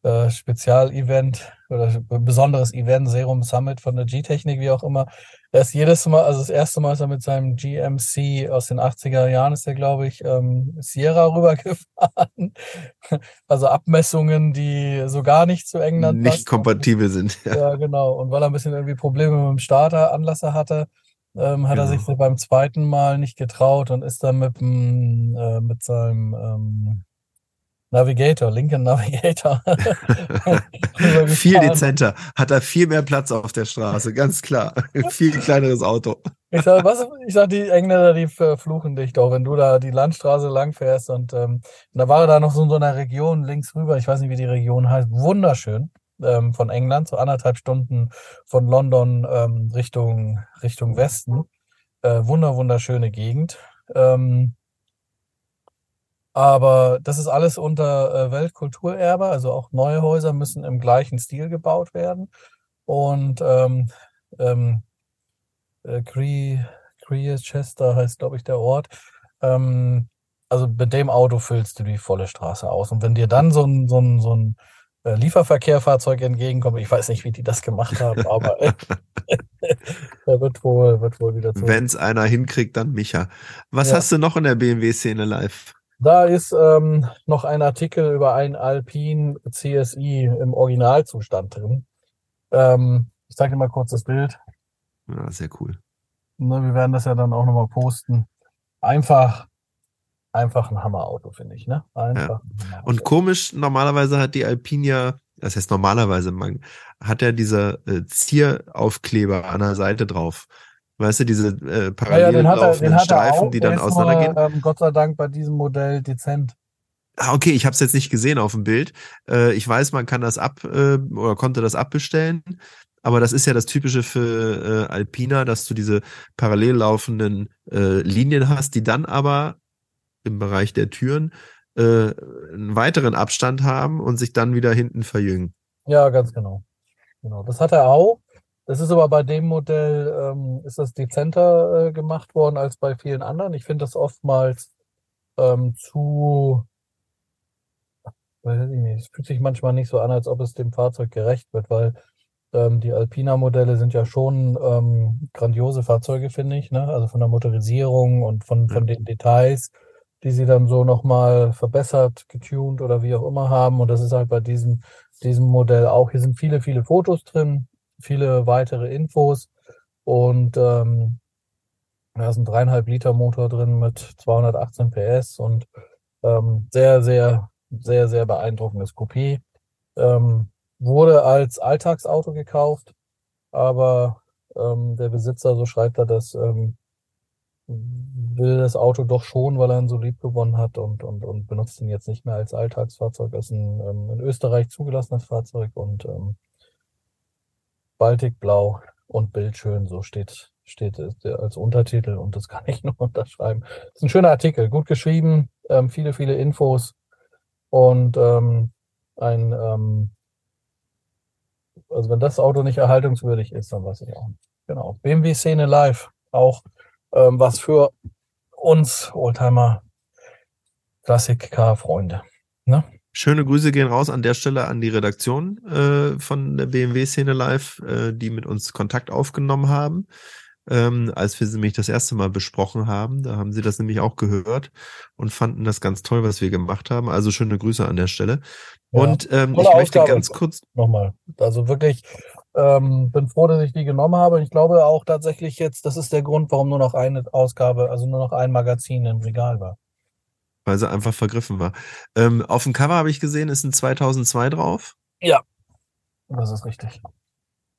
äh, Spezialevent oder besonderes Event, Serum Summit von der G-Technik, wie auch immer. Er ist jedes Mal, also das erste Mal ist er mit seinem GMC aus den 80er Jahren, ist er, glaube ich, ähm, Sierra rübergefahren. Also Abmessungen, die so gar nicht zu England Nicht passen. kompatibel sind. Ja. ja. genau. Und weil er ein bisschen irgendwie Probleme mit dem Starter, Anlasser hatte, ähm, hat genau. er sich beim zweiten Mal nicht getraut und ist dann mit, dem, äh, mit seinem ähm, Navigator, Lincoln Navigator. viel dezenter, hat er viel mehr Platz auf der Straße, ganz klar. viel kleineres Auto. Ich sag, was, ich sag, die Engländer, die verfluchen dich doch, wenn du da die Landstraße lang fährst und, ähm, und da war er da noch so in so einer Region links rüber, ich weiß nicht, wie die Region heißt, wunderschön ähm, von England, so anderthalb Stunden von London ähm, Richtung, Richtung Westen. Äh, wunder, wunderschöne Gegend. Ähm, aber das ist alles unter äh, Weltkulturerbe, also auch neue Häuser müssen im gleichen Stil gebaut werden. Und ähm, ähm, äh, Cree, Chester heißt, glaube ich, der Ort. Ähm, also mit dem Auto füllst du die volle Straße aus. Und wenn dir dann so ein, so ein, so ein äh, Lieferverkehrfahrzeug entgegenkommt, ich weiß nicht, wie die das gemacht haben, aber da wird wohl, wird wohl wieder zu. Wenn es einer hinkriegt, dann Micha. Was ja. hast du noch in der BMW-Szene live? Da ist ähm, noch ein Artikel über ein Alpine CSI im Originalzustand drin. Ähm, ich zeige dir mal kurz das Bild. Ja, sehr cool. Ne, wir werden das ja dann auch nochmal posten. Einfach, einfach ein Hammerauto, finde ich. Ne? Einfach ja. Und komisch, normalerweise hat die Alpine ja, das heißt normalerweise, man hat ja diese äh, Zieraufkleber an der Seite drauf. Weißt du, diese äh, parallel ja, ja, laufenden Streifen, auch, die dann auseinandergehen? Ähm, Gott sei Dank bei diesem Modell dezent. Ah, okay, ich habe es jetzt nicht gesehen auf dem Bild. Äh, ich weiß, man kann das ab äh, oder konnte das abbestellen. Aber das ist ja das Typische für äh, Alpina, dass du diese parallel laufenden äh, Linien hast, die dann aber im Bereich der Türen äh, einen weiteren Abstand haben und sich dann wieder hinten verjüngen. Ja, ganz genau. genau. Das hat er auch. Das ist aber bei dem Modell, ähm, ist das dezenter äh, gemacht worden als bei vielen anderen. Ich finde das oftmals ähm, zu, weiß ich nicht, es fühlt sich manchmal nicht so an, als ob es dem Fahrzeug gerecht wird, weil ähm, die Alpina-Modelle sind ja schon ähm, grandiose Fahrzeuge, finde ich, ne? Also von der Motorisierung und von, von den Details, die sie dann so nochmal verbessert, getuned oder wie auch immer haben. Und das ist halt bei diesem, diesem Modell auch. Hier sind viele, viele Fotos drin, viele weitere Infos und ähm, da ist ein dreieinhalb Liter Motor drin mit 218 PS und ähm, sehr, sehr, sehr, sehr beeindruckendes Coupé. Ähm, wurde als Alltagsauto gekauft, aber ähm, der Besitzer, so schreibt er das, ähm, will das Auto doch schon, weil er ihn so lieb gewonnen hat und, und, und benutzt ihn jetzt nicht mehr als Alltagsfahrzeug. Das ist ein ähm, in Österreich zugelassenes Fahrzeug und ähm, Baltikblau und bildschön, so steht, steht als Untertitel und das kann ich nur unterschreiben. Das ist ein schöner Artikel, gut geschrieben, ähm, viele, viele Infos und ähm, ein, ähm, also wenn das Auto nicht erhaltungswürdig ist, dann weiß ich auch nicht. Genau. BMW Szene Live, auch ähm, was für uns Oldtimer Klassik-Car-Freunde. Ne? Schöne Grüße gehen raus an der Stelle an die Redaktion äh, von der BMW Szene Live, äh, die mit uns Kontakt aufgenommen haben, ähm, als wir sie nämlich das erste Mal besprochen haben. Da haben sie das nämlich auch gehört und fanden das ganz toll, was wir gemacht haben. Also schöne Grüße an der Stelle. Ja, und ähm, ich möchte ganz kurz nochmal. Also wirklich ähm, bin froh, dass ich die genommen habe. Ich glaube auch tatsächlich jetzt, das ist der Grund, warum nur noch eine Ausgabe, also nur noch ein Magazin im Regal war weil sie einfach vergriffen war. Ähm, auf dem Cover habe ich gesehen, ist ein 2002 drauf. Ja, das ist richtig.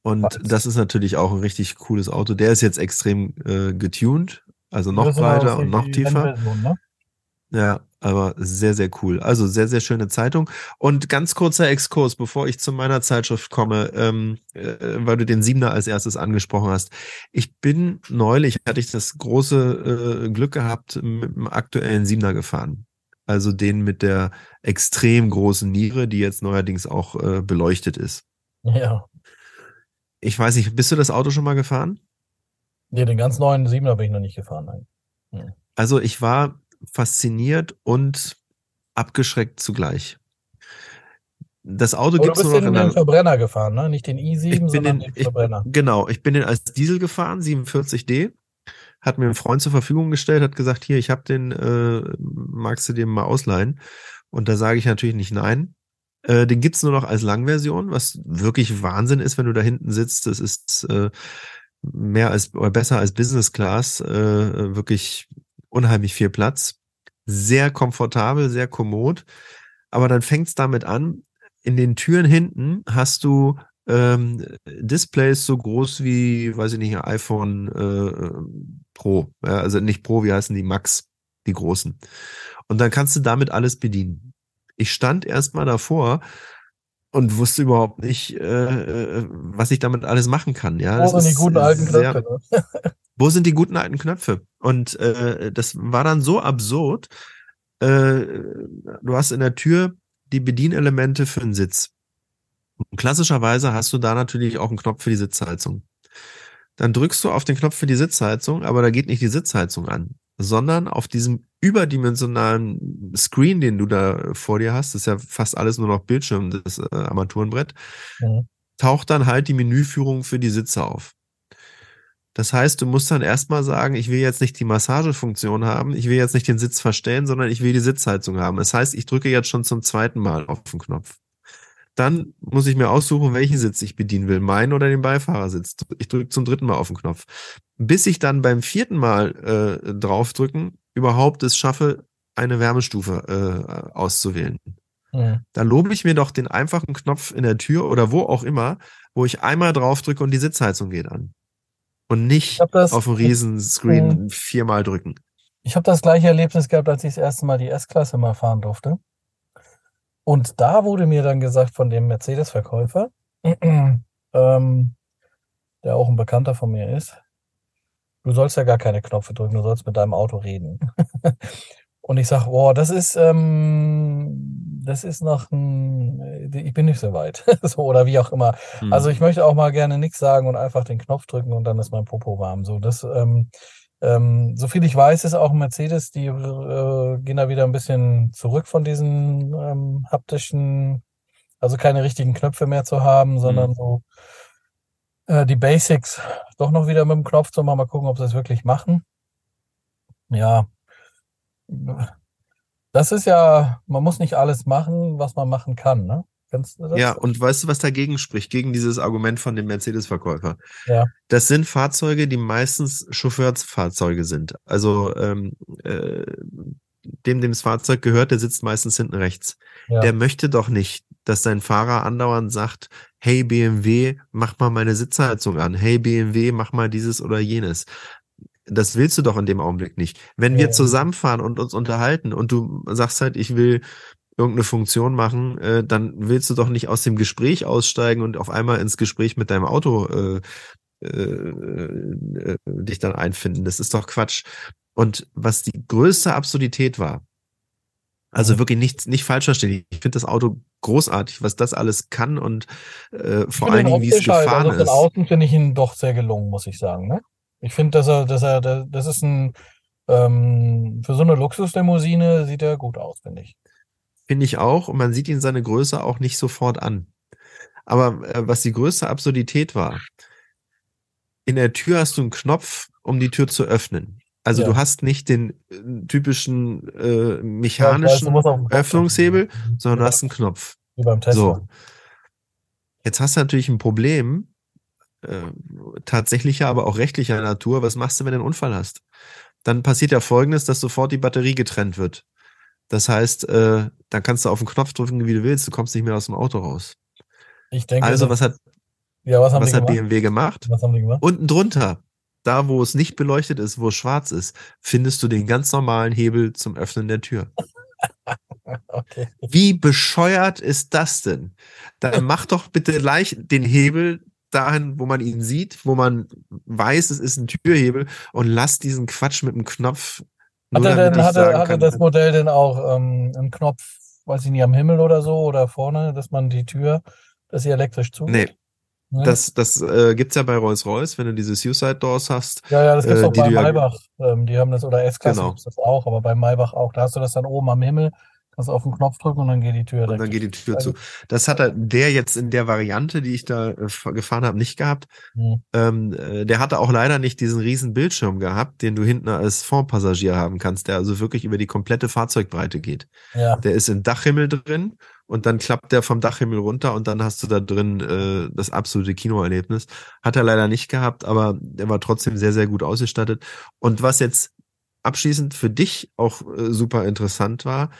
Und Was? das ist natürlich auch ein richtig cooles Auto. Der ist jetzt extrem äh, getuned, also noch breiter und noch tiefer. Ne? Ja, aber sehr, sehr cool. Also sehr, sehr schöne Zeitung. Und ganz kurzer Exkurs, bevor ich zu meiner Zeitschrift komme, ähm, äh, weil du den Siebener als erstes angesprochen hast. Ich bin neulich, hatte ich das große äh, Glück gehabt, mit dem aktuellen Siebener gefahren. Also den mit der extrem großen Niere, die jetzt neuerdings auch äh, beleuchtet ist. Ja. Ich weiß nicht, bist du das Auto schon mal gefahren? Nee, den ganz neuen Siebener bin ich noch nicht gefahren. Nein. Hm. Also ich war fasziniert und abgeschreckt zugleich. Das Auto gibt es nur noch in den Verbrenner gefahren, ne? Nicht den i7, sondern den, den Verbrenner. Ich, genau, ich bin den als Diesel gefahren, 47D. Hat mir ein Freund zur Verfügung gestellt, hat gesagt, hier, ich habe den, äh, magst du den mal ausleihen? Und da sage ich natürlich nicht nein. Äh, den gibt's nur noch als Langversion, was wirklich Wahnsinn ist, wenn du da hinten sitzt. Das ist äh, mehr als oder besser als Business Class. Äh, wirklich unheimlich viel Platz, sehr komfortabel, sehr kommod. Aber dann fängt es damit an, in den Türen hinten hast du ähm, Displays so groß wie, weiß ich nicht, ein iPhone äh, Pro. Ja, also nicht Pro, wie heißen die? Max, die großen. Und dann kannst du damit alles bedienen. Ich stand erstmal davor und wusste überhaupt nicht, äh, äh was ich damit alles machen kann. Ja, oh, das die guten alten Knöpfe. Ne? Wo sind die guten alten Knöpfe? Und äh, das war dann so absurd. Äh, du hast in der Tür die Bedienelemente für den Sitz. Und klassischerweise hast du da natürlich auch einen Knopf für die Sitzheizung. Dann drückst du auf den Knopf für die Sitzheizung, aber da geht nicht die Sitzheizung an, sondern auf diesem überdimensionalen Screen, den du da vor dir hast, das ist ja fast alles nur noch Bildschirm, das äh, Armaturenbrett, mhm. taucht dann halt die Menüführung für die Sitze auf. Das heißt, du musst dann erstmal sagen, ich will jetzt nicht die Massagefunktion haben, ich will jetzt nicht den Sitz verstellen, sondern ich will die Sitzheizung haben. Das heißt, ich drücke jetzt schon zum zweiten Mal auf den Knopf. Dann muss ich mir aussuchen, welchen Sitz ich bedienen will, meinen oder den Beifahrersitz. Ich drücke zum dritten Mal auf den Knopf. Bis ich dann beim vierten Mal äh, draufdrücken überhaupt es schaffe, eine Wärmestufe äh, auszuwählen. Ja. Da lobe ich mir doch den einfachen Knopf in der Tür oder wo auch immer, wo ich einmal draufdrücke und die Sitzheizung geht an. Und nicht das, auf dem Riesenscreen äh, viermal drücken. Ich habe das gleiche Erlebnis gehabt, als ich das erste Mal die S-Klasse mal fahren durfte. Und da wurde mir dann gesagt von dem Mercedes-Verkäufer, ähm, der auch ein Bekannter von mir ist, du sollst ja gar keine Knöpfe drücken, du sollst mit deinem Auto reden. Und ich sage, boah, das ist, ähm, das ist noch ein, ich bin nicht so weit. so, oder wie auch immer. Hm. Also ich möchte auch mal gerne nichts sagen und einfach den Knopf drücken und dann ist mein Popo warm. So, das, ähm, ähm, so viel ich weiß, ist auch Mercedes, die äh, gehen da wieder ein bisschen zurück von diesen ähm, haptischen, also keine richtigen Knöpfe mehr zu haben, sondern Mhm. so äh, die Basics doch noch wieder mit dem Knopf zu machen. Mal gucken, ob sie es wirklich machen. Ja, das ist ja, man muss nicht alles machen, was man machen kann, ne? Ja, und weißt du, was dagegen spricht, gegen dieses Argument von dem Mercedes-Verkäufer? Ja. Das sind Fahrzeuge, die meistens Chauffeursfahrzeuge sind. Also ähm, äh, dem, dem das Fahrzeug gehört, der sitzt meistens hinten rechts. Ja. Der möchte doch nicht, dass sein Fahrer andauernd sagt, hey BMW, mach mal meine Sitzheizung an. Hey BMW, mach mal dieses oder jenes. Das willst du doch in dem Augenblick nicht. Wenn wir zusammenfahren und uns unterhalten und du sagst halt, ich will irgendeine Funktion machen, äh, dann willst du doch nicht aus dem Gespräch aussteigen und auf einmal ins Gespräch mit deinem Auto äh, äh, äh, dich dann einfinden. Das ist doch Quatsch. Und was die größte Absurdität war, also wirklich nicht, nicht falsch verstehen. Ich finde das Auto großartig, was das alles kann und äh, vor allen Dingen, wie es halt, gefahren also von ist. außen finde ich ihn doch sehr gelungen, muss ich sagen, ne? Ich finde, dass er, dass er, da- das ist ein, ähm, für so eine Luxuslimousine sieht er gut aus, finde ich. Finde ich auch. Und man sieht ihn seine Größe auch nicht sofort an. Aber äh, was die größte Absurdität war, in der Tür hast du einen Knopf, um die Tür zu öffnen. Also Ja. du hast nicht den äh, typischen äh, Ja, du mechanischen Knopf Öffnungshebel, sondern du Wie hast einen Knopf. Wie beim Tesla. So. Jetzt hast du natürlich ein Problem, äh, tatsächlicher, aber auch rechtlicher Natur. Was machst du, wenn du einen Unfall hast? Dann passiert ja Folgendes, dass sofort die Batterie getrennt wird. Das heißt, äh, dann kannst du auf den Knopf drücken, wie du willst. Du kommst nicht mehr aus dem Auto raus. Ich denke, Also, was hat, ja, was was hat gemacht? BMW gemacht? Was haben die gemacht? Unten drunter, da wo es nicht beleuchtet ist, wo es schwarz ist, findest du den ganz normalen Hebel zum Öffnen der Tür. Okay. Wie bescheuert ist das denn? Dann mach doch bitte gleich den Hebel dahin, wo man ihn sieht, wo man weiß, es ist ein Türhebel und lass diesen Quatsch mit dem Knopf. Hat er denn, hatte, hatte das Modell denn auch ähm, einen Knopf, weiß ich nicht, am Himmel oder so oder vorne, dass man die Tür, dass sie elektrisch zugeht? Nee, Nee? das, das äh, gibt's ja bei Rolls-Royce, wenn du diese Suicide Doors hast. Ja, ja, das gibt's äh, auch bei du ja- Maybach. Ähm, die haben das, oder S-Klasse Genau. das auch, aber bei Maybach auch. Da hast du das dann oben am Himmel, kannst auf den Knopf drücken und dann geht die Tür Und dann geht die Tür Also- zu. Das hat er, der jetzt in der Variante, die ich da äh, gefahren habe, nicht gehabt. Hm. Ähm, äh, der hatte auch leider nicht diesen riesen Bildschirm gehabt, den du hinten als Fondpassagier haben kannst, der also wirklich über die komplette Fahrzeugbreite geht. Ja, Der ist im Dachhimmel drin und dann klappt der vom Dachhimmel runter und dann hast du da drin äh, das absolute Kinoerlebnis. Hat er leider nicht gehabt, aber der war trotzdem sehr, sehr gut ausgestattet. Und was jetzt abschließend für dich auch äh, super interessant war,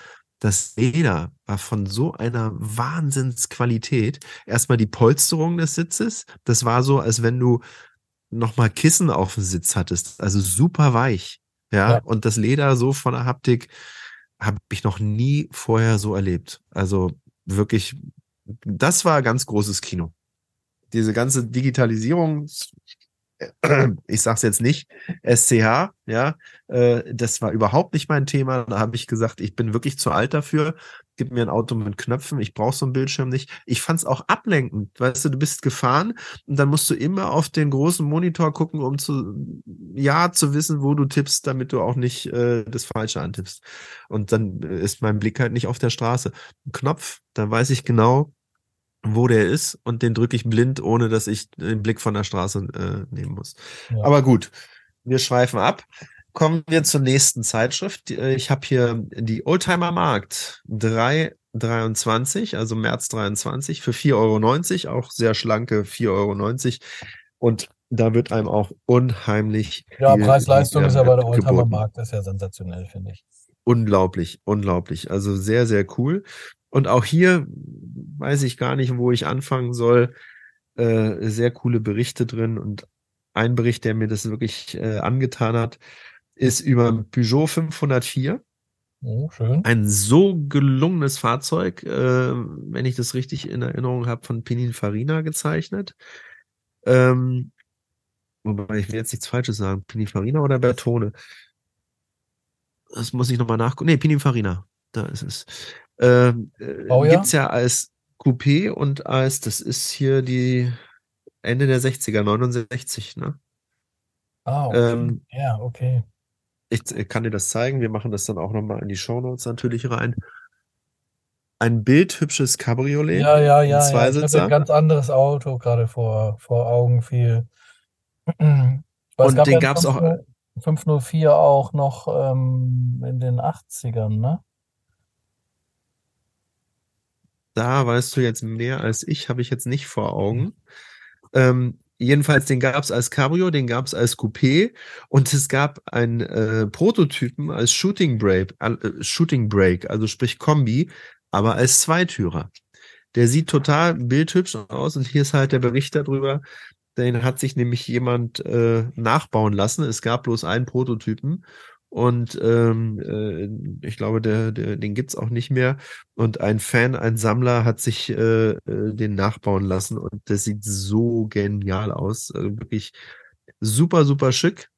das Leder war von so einer Wahnsinnsqualität. Erstmal die Polsterung des Sitzes. Das war so, als wenn du nochmal Kissen auf dem Sitz hattest. Also super weich. Ja, Ja. und das Leder so von der Haptik habe ich noch nie vorher so erlebt. Also wirklich, das war ganz großes Kino. Diese ganze Digitalisierung, ich sag's jetzt nicht, SCH, ja, äh, das war überhaupt nicht mein Thema. Da habe ich gesagt, ich bin wirklich zu alt dafür. Gib mir ein Auto mit Knöpfen, ich brauche so einen Bildschirm nicht. Ich fand's auch ablenkend. Weißt du, du bist gefahren und dann musst du immer auf den großen Monitor gucken, um zu, ja, zu wissen, wo du tippst, damit du auch nicht äh, das Falsche antippst. Und dann äh, ist mein Blick halt nicht auf der Straße. Knopf, dann weiß ich genau, wo der ist und den drücke ich blind, ohne dass ich den Blick von der Straße äh, nehmen muss. Ja. Aber gut, wir schweifen ab. Kommen wir zur nächsten Zeitschrift. Äh, Ich habe hier die Oldtimer Markt 323, also März 23 für 4,90 Euro, auch sehr schlanke 4,90 Euro. Und da wird einem auch unheimlich ja Preis-Leistung ist ja bei der Oldtimer Markt, das ist ja sensationell, finde ich. unglaublich, unglaublich. Also sehr, sehr cool. Und auch hier weiß ich gar nicht, wo ich anfangen soll. Äh, sehr coole Berichte drin. Und ein Bericht, der mir das wirklich äh, angetan hat, ist über Peugeot 504. Oh, schön. Ein so gelungenes Fahrzeug, äh, wenn ich das richtig in Erinnerung habe, von Pininfarina gezeichnet. Ähm, wobei ich will jetzt nichts Falsches sagen. Pininfarina oder Bertone? Das muss ich nochmal nachgucken. Nee, Pininfarina. Da ist es. Äh, Oh ja? gibt's ja als Coupé und als, das ist hier die Ende der 60er, 69, ne? Ah, okay. Ähm, Ja, okay. ich z- kann dir das zeigen. Wir machen das dann auch nochmal in die Shownotes natürlich rein. Ein bildhübsches Cabriolet, Ja, ja, ja, ja. Ich ein ganz anderes Auto gerade vor, vor Augen viel. Es Und gab den ja einen gab's auch- 50 504 auch noch ähm, in den 80ern, ne? Da weißt du jetzt mehr als ich, habe ich jetzt nicht vor Augen. Ähm, jedenfalls, den gab es als Cabrio, den gab es als Coupé und es gab einen äh, Prototypen als Shooting Brake, äh, Shooting Brake, also sprich Kombi, aber als Zweitürer. Der sieht total bildhübsch aus und hier ist halt der Bericht darüber. Den hat sich nämlich jemand äh, nachbauen lassen. Es gab bloß einen Prototypen und ähm, äh, ich glaube, der, der, den gibt's auch nicht mehr. Und ein Fan, ein Sammler hat sich äh, äh, den nachbauen lassen und das sieht so genial aus. Also wirklich super, super schick.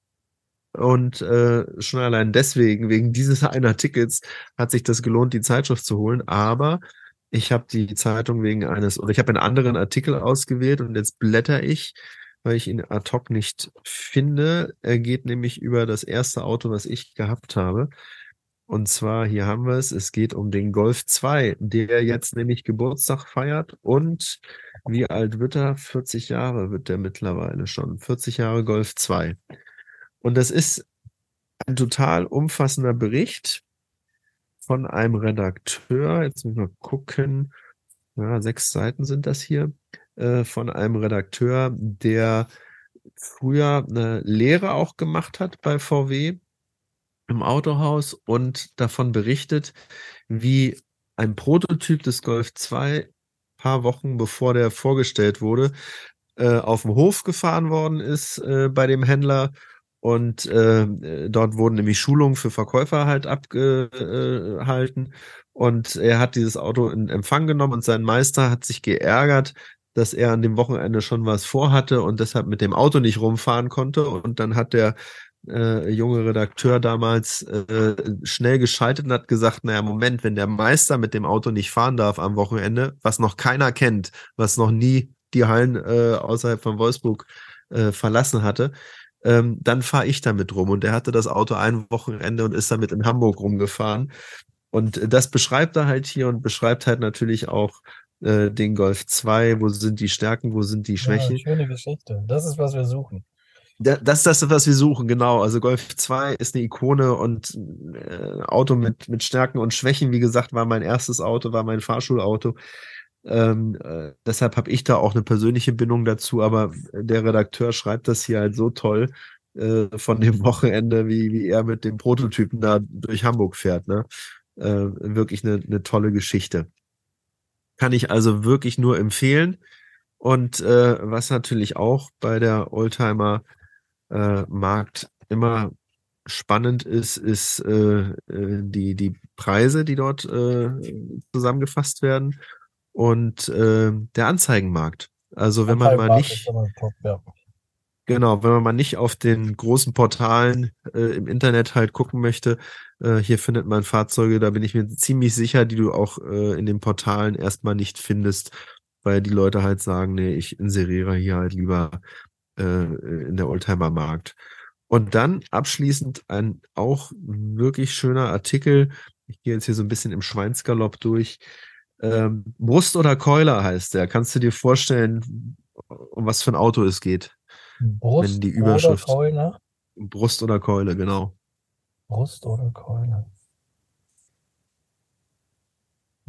Und äh, schon allein deswegen, wegen dieses einen Artikels, hat sich das gelohnt, die Zeitschrift zu holen. Aber ich habe die Zeitung wegen eines, oder ich habe einen anderen Artikel ausgewählt und jetzt blätter ich, weil ich ihn ad hoc nicht finde. Er geht nämlich über das erste Auto, was ich gehabt habe. Und zwar, hier haben wir es, es geht um den Golf 2, der jetzt nämlich Geburtstag feiert. Und wie alt wird er? 40 Jahre wird der mittlerweile schon. 40 Jahre Golf 2. Und das ist ein total umfassender Bericht von einem Redakteur. Jetzt müssen wir gucken. Ja, sechs Seiten sind das hier. Äh, von einem Redakteur, der früher eine Lehre auch gemacht hat bei VW im Autohaus und davon berichtet, wie ein Prototyp des Golf 2 paar Wochen bevor der vorgestellt wurde, äh, auf dem Hof gefahren worden ist äh, bei dem Händler und äh, dort wurden nämlich Schulungen für Verkäufer halt abgehalten und er hat dieses Auto in Empfang genommen und sein Meister hat sich geärgert, dass er an dem Wochenende schon was vorhatte und deshalb mit dem Auto nicht rumfahren konnte und dann hat der äh, junge Redakteur damals äh, schnell geschaltet und hat gesagt, naja, Moment, wenn der Meister mit dem Auto nicht fahren darf am Wochenende, was noch keiner kennt, was noch nie die Hallen äh, außerhalb von Wolfsburg äh, verlassen hatte, ähm, dann fahre ich damit rum. Und er hatte das Auto ein Wochenende und ist damit in Hamburg rumgefahren. Und das beschreibt er halt hier und beschreibt halt natürlich auch äh, den Golf 2, wo sind die Stärken, wo sind die Schwächen. Ja, schöne Geschichte. Das ist, was wir suchen. Da- Das ist das, was wir suchen, genau. Also Golf 2 ist eine Ikone und äh, Auto mit, mit Stärken und Schwächen. Wie gesagt, war mein erstes Auto, war mein Fahrschulauto. Ähm, äh, deshalb habe ich da auch eine persönliche Bindung dazu, aber der Redakteur schreibt das hier halt so toll äh, von dem Wochenende, wie, wie er mit dem Prototypen da durch Hamburg fährt. Ne? Äh, wirklich eine, eine tolle Geschichte. Kann ich also wirklich nur empfehlen. Und äh, was natürlich auch bei der Oldtimer äh, Markt immer spannend ist, ist äh, äh, die, die Preise, die dort äh, zusammengefasst werden und äh, der Anzeigenmarkt. Also wenn man mal nicht, top, ja. Genau, wenn man mal nicht auf den großen Portalen äh, im Internet halt gucken möchte, äh, hier findet man Fahrzeuge, da bin ich mir ziemlich sicher, die du auch äh, in den Portalen erstmal nicht findest, weil die Leute halt sagen, nee, ich inseriere hier halt lieber äh, in der Oldtimer-Markt. Und dann abschließend ein auch wirklich schöner Artikel. Ich gehe jetzt hier so ein bisschen im Schweinsgalopp durch. Ähm, Brust oder Keuler heißt der. Kannst du dir vorstellen, um was für ein Auto es geht? Brust Wenn die oder Überschrift- Keule? Brust oder Keule, genau. Brust oder Keule?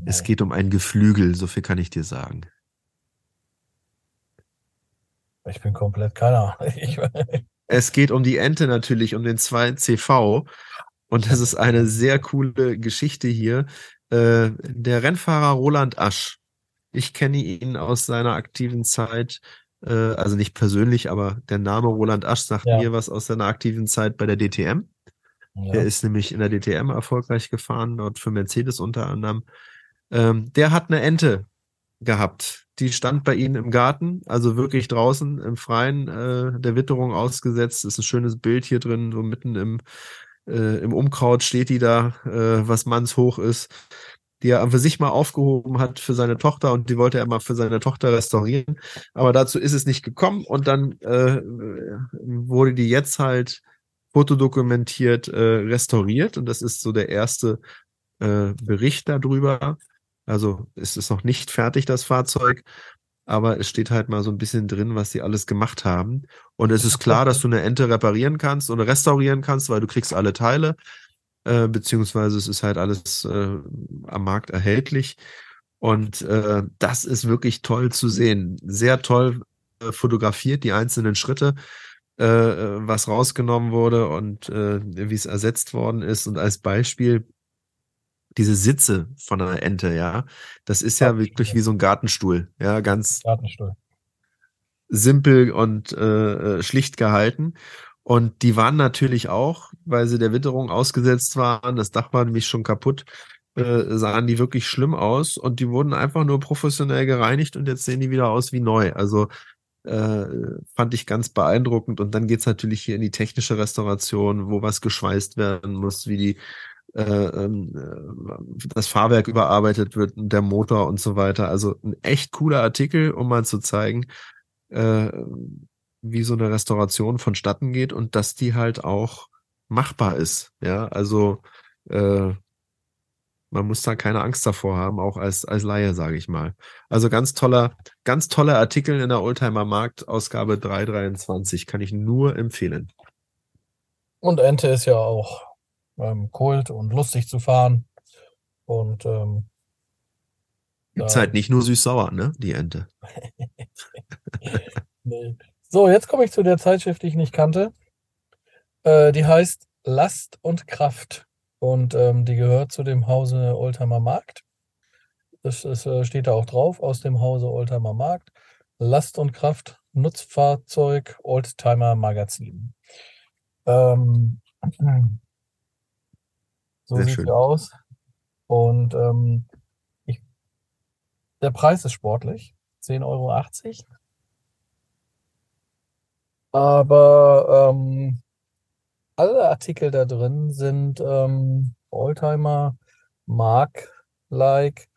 Es geht um ein Geflügel, so viel kann ich dir sagen. Ich bin komplett keine Ahnung. Ich, Es geht um die Ente natürlich, um den 2CV. Und das ist eine sehr coole Geschichte hier. Äh, der Rennfahrer Roland Asch. Ich kenne ihn aus seiner aktiven Zeit, also nicht persönlich, aber der Name Roland Asch sagt Ja. mir was aus seiner aktiven Zeit bei der DTM. ja. Der ist nämlich in der DTM erfolgreich gefahren, dort für Mercedes unter anderem. Ähm, der hat eine Ente gehabt. Die stand bei ihnen im Garten, also wirklich draußen im Freien äh, der Witterung ausgesetzt. Ist ein schönes Bild hier drin, so mitten im, äh, im Umkraut steht die da, äh, was mannshoch ist. Die er für sich mal aufgehoben hat für seine Tochter und die wollte er mal für seine Tochter restaurieren. Aber dazu ist es nicht gekommen und dann äh, wurde die jetzt halt fotodokumentiert äh, restauriert und das ist so der erste äh, Bericht darüber. Also ist es noch nicht fertig, das Fahrzeug, aber es steht halt mal so ein bisschen drin, was sie alles gemacht haben. Und es ist klar, dass du eine Ente reparieren kannst oder restaurieren kannst, weil du kriegst alle Teile, äh, beziehungsweise es ist halt alles äh, am Markt erhältlich. Und äh, das ist wirklich toll zu sehen. Sehr toll äh, fotografiert, die einzelnen Schritte, äh, äh was rausgenommen wurde und äh, wie es ersetzt worden ist. Und als Beispiel diese Sitze von einer Ente, ja, das ist ja wirklich wie so ein Gartenstuhl, ja, ganz Gartenstuhl. simpel und äh, äh, schlicht gehalten. Und die waren natürlich auch, weil sie der Witterung ausgesetzt waren, das Dach war nämlich schon kaputt, äh, sahen die wirklich schlimm aus und die wurden einfach nur professionell gereinigt und jetzt sehen die wieder aus wie neu. Also äh, fand ich ganz beeindruckend. Und dann geht's natürlich hier in die technische Restauration, wo was geschweißt werden muss, wie die äh, ähm, äh, das Fahrwerk überarbeitet wird der Motor und so weiter. Also ein echt cooler Artikel, um mal zu zeigen, äh, wie so eine Restauration vonstatten geht und dass die halt auch machbar ist. Ja, also äh, man muss da keine Angst davor haben, auch als, als Laie, sage ich mal. Also ganz toller, ganz toller Artikel in der Oldtimer Markt, Ausgabe 323, kann ich nur empfehlen. Und Ente ist ja auch ähm, Kult und lustig zu fahren. Und ähm, Gibt's halt nicht nur süß-sauer, ne? Die Ente. nee. So, jetzt komme ich zu der Zeitschrift, die ich nicht kannte. Äh, die heißt Last und Kraft. Und ähm, die gehört zu dem Hause Oldtimer Markt. Das, das äh, steht da auch drauf, aus dem Hause Oldtimer Markt. Last und Kraft, Nutzfahrzeug, Oldtimer Magazin. Ähm, so Sehr sieht schön. sie aus. Und ähm, ich, der Preis ist sportlich, 10,80 Euro. Aber ähm, alle Artikel da drin sind ähm, Oldtimer, Mark-like,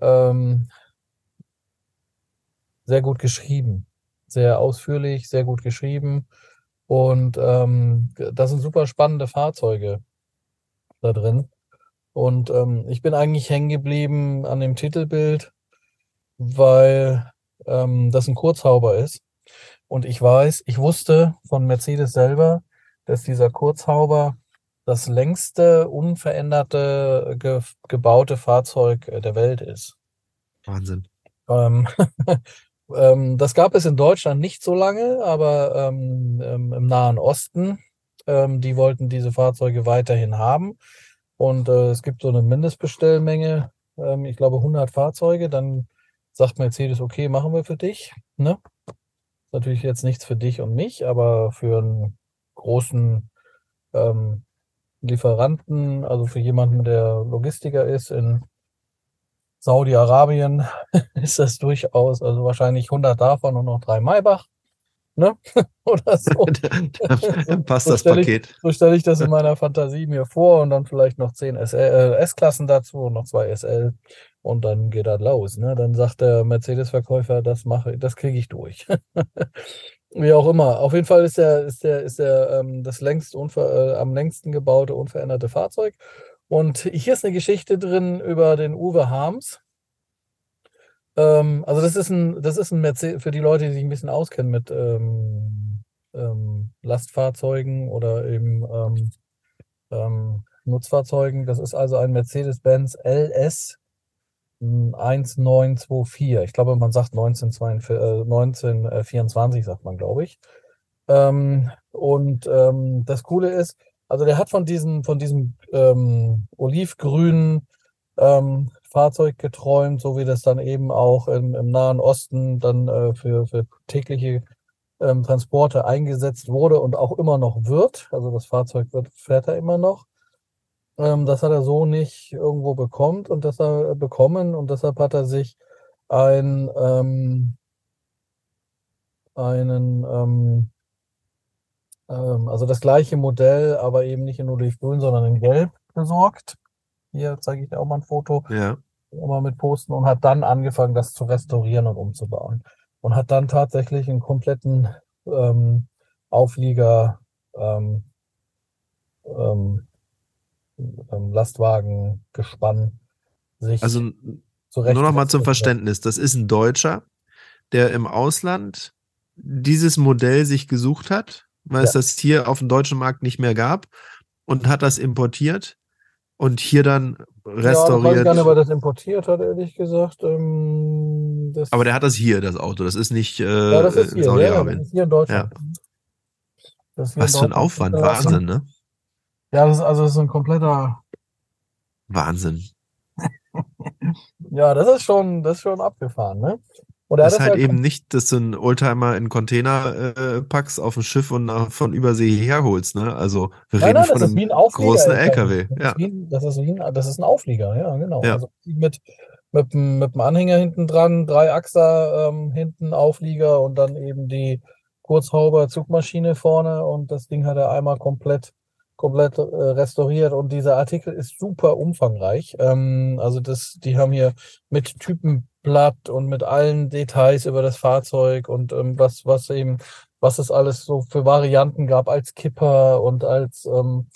ähm, sehr gut geschrieben, sehr ausführlich, sehr gut geschrieben. Und ähm, das sind super spannende Fahrzeuge da drin. Und ähm, ich bin eigentlich hängen geblieben an dem Titelbild, weil ähm, das ein Kurzhauber ist. Und ich weiß, ich wusste von Mercedes selber, dass dieser Kurzhauber das längste unveränderte ge gebaute Fahrzeug äh, der Welt ist. Wahnsinn. Ähm, ähm, das gab es in Deutschland nicht so lange, aber ähm, ähm im Nahen Osten ähm, die wollten diese Fahrzeuge weiterhin haben. Und äh, es gibt so eine Mindestbestellmenge, ähm, ich glaube 100 Fahrzeuge. Dann sagt Mercedes, okay, machen wir für dich. Ne? Natürlich jetzt nichts für dich und mich, aber für einen großen ähm, Lieferanten, also für jemanden, der Logistiker ist in Saudi-Arabien, ist das durchaus, also wahrscheinlich 100 davon und noch drei Maybach ne? Oder so. passt so das Paket. Ich, so stelle ich das in meiner Fantasie mir vor und dann vielleicht noch zehn äh, S-Klassen dazu und noch zwei SL und dann geht das los. Ne? Dann sagt der Mercedes-Verkäufer, das mache, das kriege ich durch. Wie auch immer. Auf jeden Fall ist der, ist der, ist der ähm, das längst unver, äh, am längsten gebaute unveränderte Fahrzeug. Und hier ist eine Geschichte drin über den Uwe Harms. Ähm, also das ist ein, das ist ein Mercedes, für die Leute, die sich ein bisschen auskennen mit ähm, ähm, Lastfahrzeugen oder eben ähm, ähm, Nutzfahrzeugen. Das ist also ein Mercedes-Benz LS 1924. Ich glaube, man sagt 1924, äh, 1924, sagt man, glaube ich. Ähm, und ähm, das Coole ist, also der hat von diesem, von diesem ähm, olivgrünen ähm, Fahrzeug geträumt, so wie das dann eben auch im, im Nahen Osten dann äh, für, für tägliche Transporte eingesetzt wurde und auch immer noch wird. Also das Fahrzeug wird, fährt er immer noch. Ähm, das hat er so nicht irgendwo bekommt und das er bekommen und deshalb hat er sich ein ähm, einen ähm, ähm, also das gleiche Modell, aber eben nicht in Olivgrün, sondern in Gelb besorgt. Hier zeige ich dir auch mal ein Foto. Ja. immer mit posten und hat dann angefangen, das zu restaurieren und umzubauen. Und hat dann tatsächlich einen kompletten ähm, Auflieger, ähm, ähm, ähm Lastwagen, Gespann sich also nur noch mal zum Verständnis, das ist ein Deutscher, der im Ausland dieses Modell sich gesucht hat, weil ja. es das hier auf dem deutschen Markt nicht mehr gab und hat das importiert und hier dann restauriert. Ja, ich weiß gar nicht, ob er das importiert hat, ehrlich gesagt. Ähm, aber der hat das hier, das Auto. Das ist nicht äh, ja, das ist hier, Saudi-Arabien. Ja, das ist hier in Deutschland. Ja. Was für ein Aufwand, Wahnsinn, ne? Ja, das ist, also das ist ein kompletter Wahnsinn. ja, das ist schon, das ist schon abgefahren, ne? Und das ist halt, halt eben nicht, dass du einen Oldtimer in Container äh, packst auf ein Schiff und nach, von Übersee herholst, ne? Also wir nein, reden nein, von einem ein großen LKW. Das, ja. ist ein, das, ist ein, das ist ein Auflieger, ja, genau. Ja. Also mit, mit, mit dem Anhänger hinten dran, drei Achser ähm, hinten, Auflieger und dann eben die Kurzhauber Zugmaschine vorne und das Ding hat er einmal komplett komplett äh, restauriert und dieser Artikel ist super umfangreich. Ähm, also das, die haben hier mit Typenblatt und mit allen Details über das Fahrzeug und ähm, was, was eben, was es alles so für Varianten gab als Kipper und als ähm,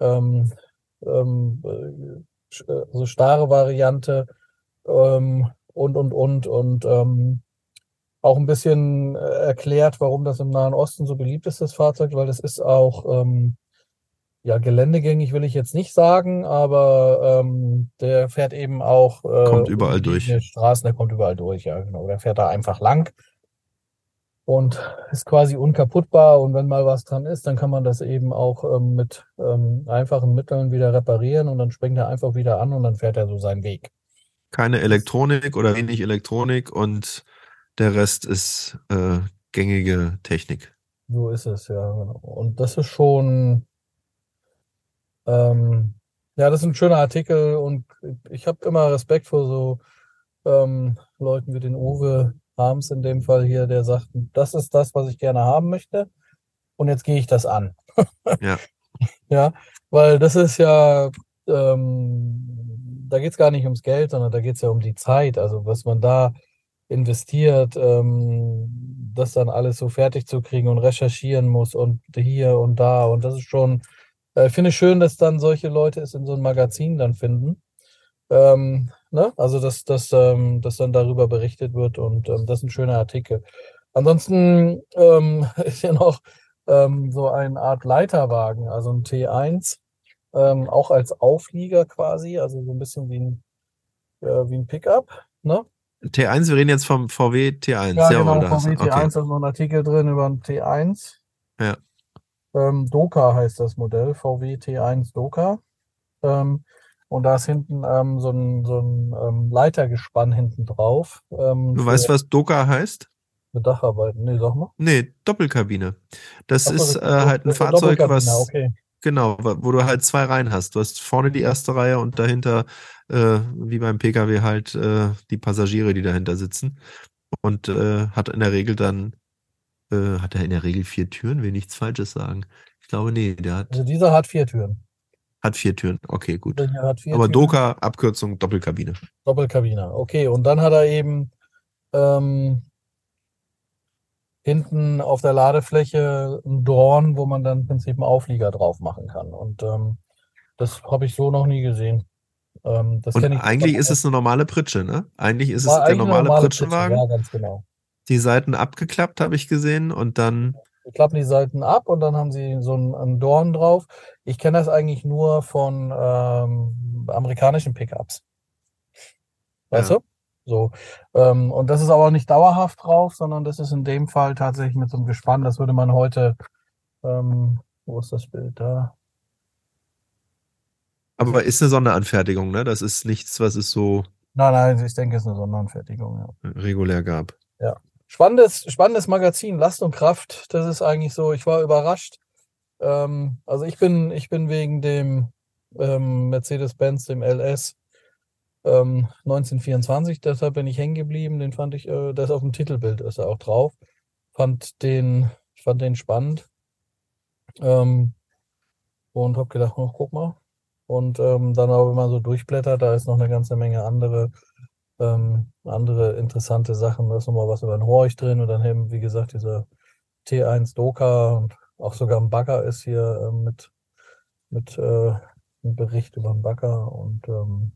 ähm, ähm, äh, also starre Variante ähm, und und und und ähm, auch ein bisschen äh, erklärt, warum das im Nahen Osten so beliebt ist, das Fahrzeug, weil das ist auch ähm, ja, geländegängig will ich jetzt nicht sagen, aber ähm, der fährt eben auch äh, kommt überall durch. Straßen, der kommt überall durch, ja, genau. Der fährt da einfach lang und ist quasi unkaputtbar und wenn mal was dran ist, dann kann man das eben auch ähm, mit ähm, einfachen Mitteln wieder reparieren und dann springt er einfach wieder an und dann fährt er so seinen Weg. Keine Elektronik oder wenig Elektronik und der Rest ist äh, gängige Technik. So ist es, ja, genau. Und das ist schon, ähm, ja, das ist ein schöner Artikel und ich habe immer Respekt vor so ähm, Leuten wie den Uwe Harms in dem Fall hier, der sagt, das ist das, was ich gerne haben möchte und jetzt gehe ich das an. ja. Ja, weil das ist ja, ähm, da geht es gar nicht ums Geld, sondern da geht es ja um die Zeit, also was man da investiert, ähm, das dann alles so fertig zu kriegen und recherchieren muss und hier und da und das ist schon äh, finde ich schön, dass dann solche Leute es in so einem Magazin dann finden. Ähm, ne? Also, dass, dass, ähm, dass dann darüber berichtet wird und ähm, das ist ein schöner Artikel. Ansonsten ähm, ist ja noch ähm, so eine Art Leiterwagen, also ein T1, ähm, auch als Auflieger quasi, also so ein bisschen wie ein, äh, wie ein Pickup. Ne? T1, wir reden jetzt vom VW T1. Ja, ja genau, VW T1, okay. da ist noch ein Artikel drin über ein T1. Ja. Ähm, Doka heißt das Modell, VW T1 Doka. Ähm, und da ist hinten ähm, so ein, so ein ähm, Leitergespann hinten drauf. Ähm, du weißt, was Doka heißt? Mit Dacharbeiten. Nee, sag mal. Nee, Doppelkabine. Das Ach, ist äh, halt ein Fahrzeug, was. Okay. Genau, wo du halt zwei Reihen hast. Du hast vorne die erste Reihe und dahinter, äh, wie beim Pkw, halt äh, die Passagiere, die dahinter sitzen. Und äh, hat in der Regel dann äh, hat er in der Regel vier Türen? Will nichts Falsches sagen. Ich glaube, nee, der hat. Also dieser hat vier Türen. Hat vier Türen, okay, gut. Aber Türen. Doka, Abkürzung, Doppelkabine. Doppelkabine, okay. Und dann hat er eben ähm, hinten auf der Ladefläche ein Dorn, wo man dann im Prinzip einen Auflieger drauf machen kann. Und ähm, das habe ich so noch nie gesehen. Ähm, Und eigentlich ist es eine normale Pritsche, ne? Eigentlich ist es der normale, normale Pritschenwagen. Pritsche, ja, ganz genau die Seiten abgeklappt, habe ich gesehen. Und dann. Die klappen die Seiten ab und dann haben sie so einen, Dorn drauf. Ich kenne das eigentlich nur von ähm, amerikanischen Pickups. Weißt ja. du? So. Ähm, und das ist aber nicht dauerhaft drauf, sondern das ist in dem Fall tatsächlich mit so einem Gespann. Das würde man heute. Ähm, wo ist das Bild da? Aber ist eine Sonderanfertigung, ne? Das ist nichts, was es so. Nein, nein, ich denke, es ist eine Sonderanfertigung, ja. Regulär gab. Ja. Spannendes, spannendes Magazin, Last und Kraft. Das ist eigentlich so, ich war überrascht. Ähm, also ich bin, ich bin wegen dem ähm, Mercedes-Benz, dem LS ähm, 1924, deshalb bin ich hängen geblieben. Den fand ich, äh, das auf dem Titelbild ist er auch drauf. Fand den, fand den spannend. Ähm, und hab gedacht, oh, guck mal, Und ähm, dann aber, wenn man so durchblättert, da ist noch eine ganze Menge andere, ähm, andere interessante Sachen. Da ist nochmal was über den Horch drin und dann eben, wie gesagt, dieser T1 Doka und auch sogar ein Bagger ist hier äh, mit, mit äh, einem Bericht über den Bagger und ähm,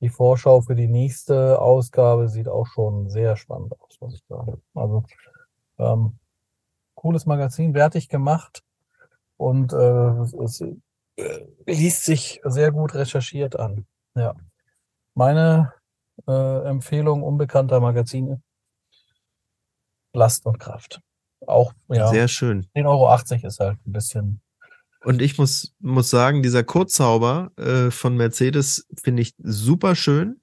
die Vorschau für die nächste Ausgabe sieht auch schon sehr spannend aus, muss ich sagen. Also ähm, cooles Magazin, wertig gemacht und äh, es, liest sich sehr gut recherchiert an. Ja. Meine äh, Empfehlung unbekannter Magazine. Last und Kraft. Auch, ja. Sehr schön. 10,80 Euro ist halt ein bisschen und ich muss, muss sagen, dieser Kurzzauber äh, von Mercedes finde ich super schön.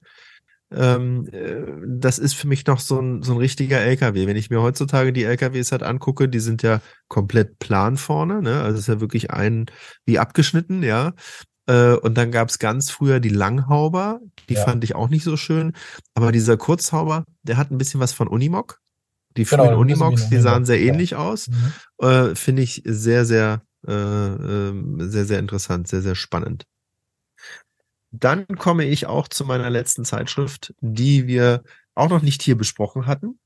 Ähm, äh, das ist für mich noch so ein, so ein richtiger LKW. Wenn ich mir heutzutage die LKWs halt angucke, die sind ja komplett plan vorne, ne? Also ist ja wirklich ein wie abgeschnitten, ja. Äh, und dann gab es ganz früher die Langhauber, die ja. fand ich auch nicht so schön. Aber dieser Kurzzauber, der hat ein bisschen was von Unimog. Die genau, frühen Unimogs, die sahen sehr ähnlich ja. aus. Mhm. Äh, Finde ich sehr, sehr, äh, ähm, sehr, sehr interessant, sehr, sehr spannend. Dann komme ich auch zu meiner letzten Zeitschrift, die wir auch noch nicht hier besprochen hatten.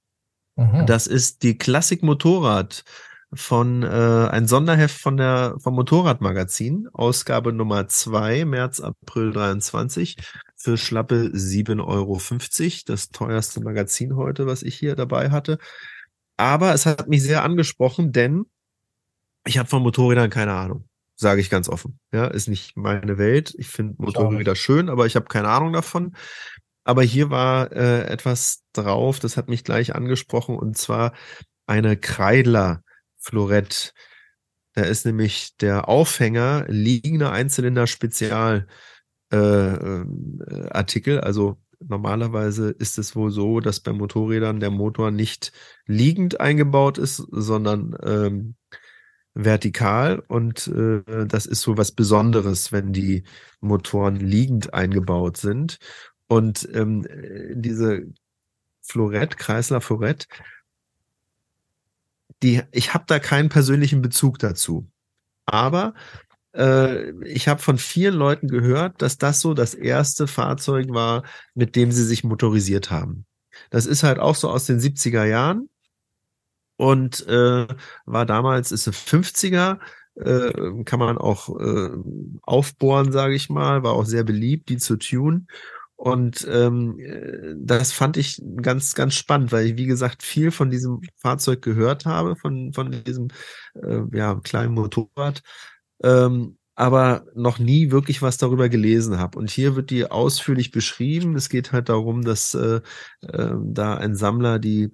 Mhm. Das ist die Klassik Motorrad von äh, ein Sonderheft von der vom Motorradmagazin, Ausgabe Nummer zwei März, April 23, für schlappe 7,50 Euro. Das teuerste Magazin heute, was ich hier dabei hatte. Aber es hat mich sehr angesprochen, denn ich habe von Motorrädern keine Ahnung, sage ich ganz offen. Ja, ist nicht meine Welt. Ich finde Motorräder schön, aber ich habe keine Ahnung davon. Aber hier war äh, etwas drauf, das hat mich gleich angesprochen, und zwar eine Kreidler Florett. Da ist nämlich der Aufhänger liegender Einzylinder Spezial äh, äh, Artikel. Also normalerweise ist es wohl so, dass bei Motorrädern der Motor nicht liegend eingebaut ist, sondern ähm, vertikal und äh, das ist so was Besonderes, wenn die Motoren liegend eingebaut sind. Und ähm, diese Florett, Kreisler Florett, die, ich habe da keinen persönlichen Bezug dazu. Aber äh, ich habe von vielen Leuten gehört, dass das so das erste Fahrzeug war, mit dem sie sich motorisiert haben. Das ist halt auch so aus den 70er Jahren und äh, war damals, ist eine 50er, äh, kann man auch äh, aufbohren, sage ich mal, war auch sehr beliebt, die zu tun. Und ähm, das fand ich ganz, ganz spannend, weil ich, wie gesagt, viel von diesem Fahrzeug gehört habe, von, von diesem äh, ja, kleinen Motorrad, ähm, aber noch nie wirklich was darüber gelesen habe. Und hier wird die ausführlich beschrieben. Es geht halt darum, dass äh, äh, da ein Sammler die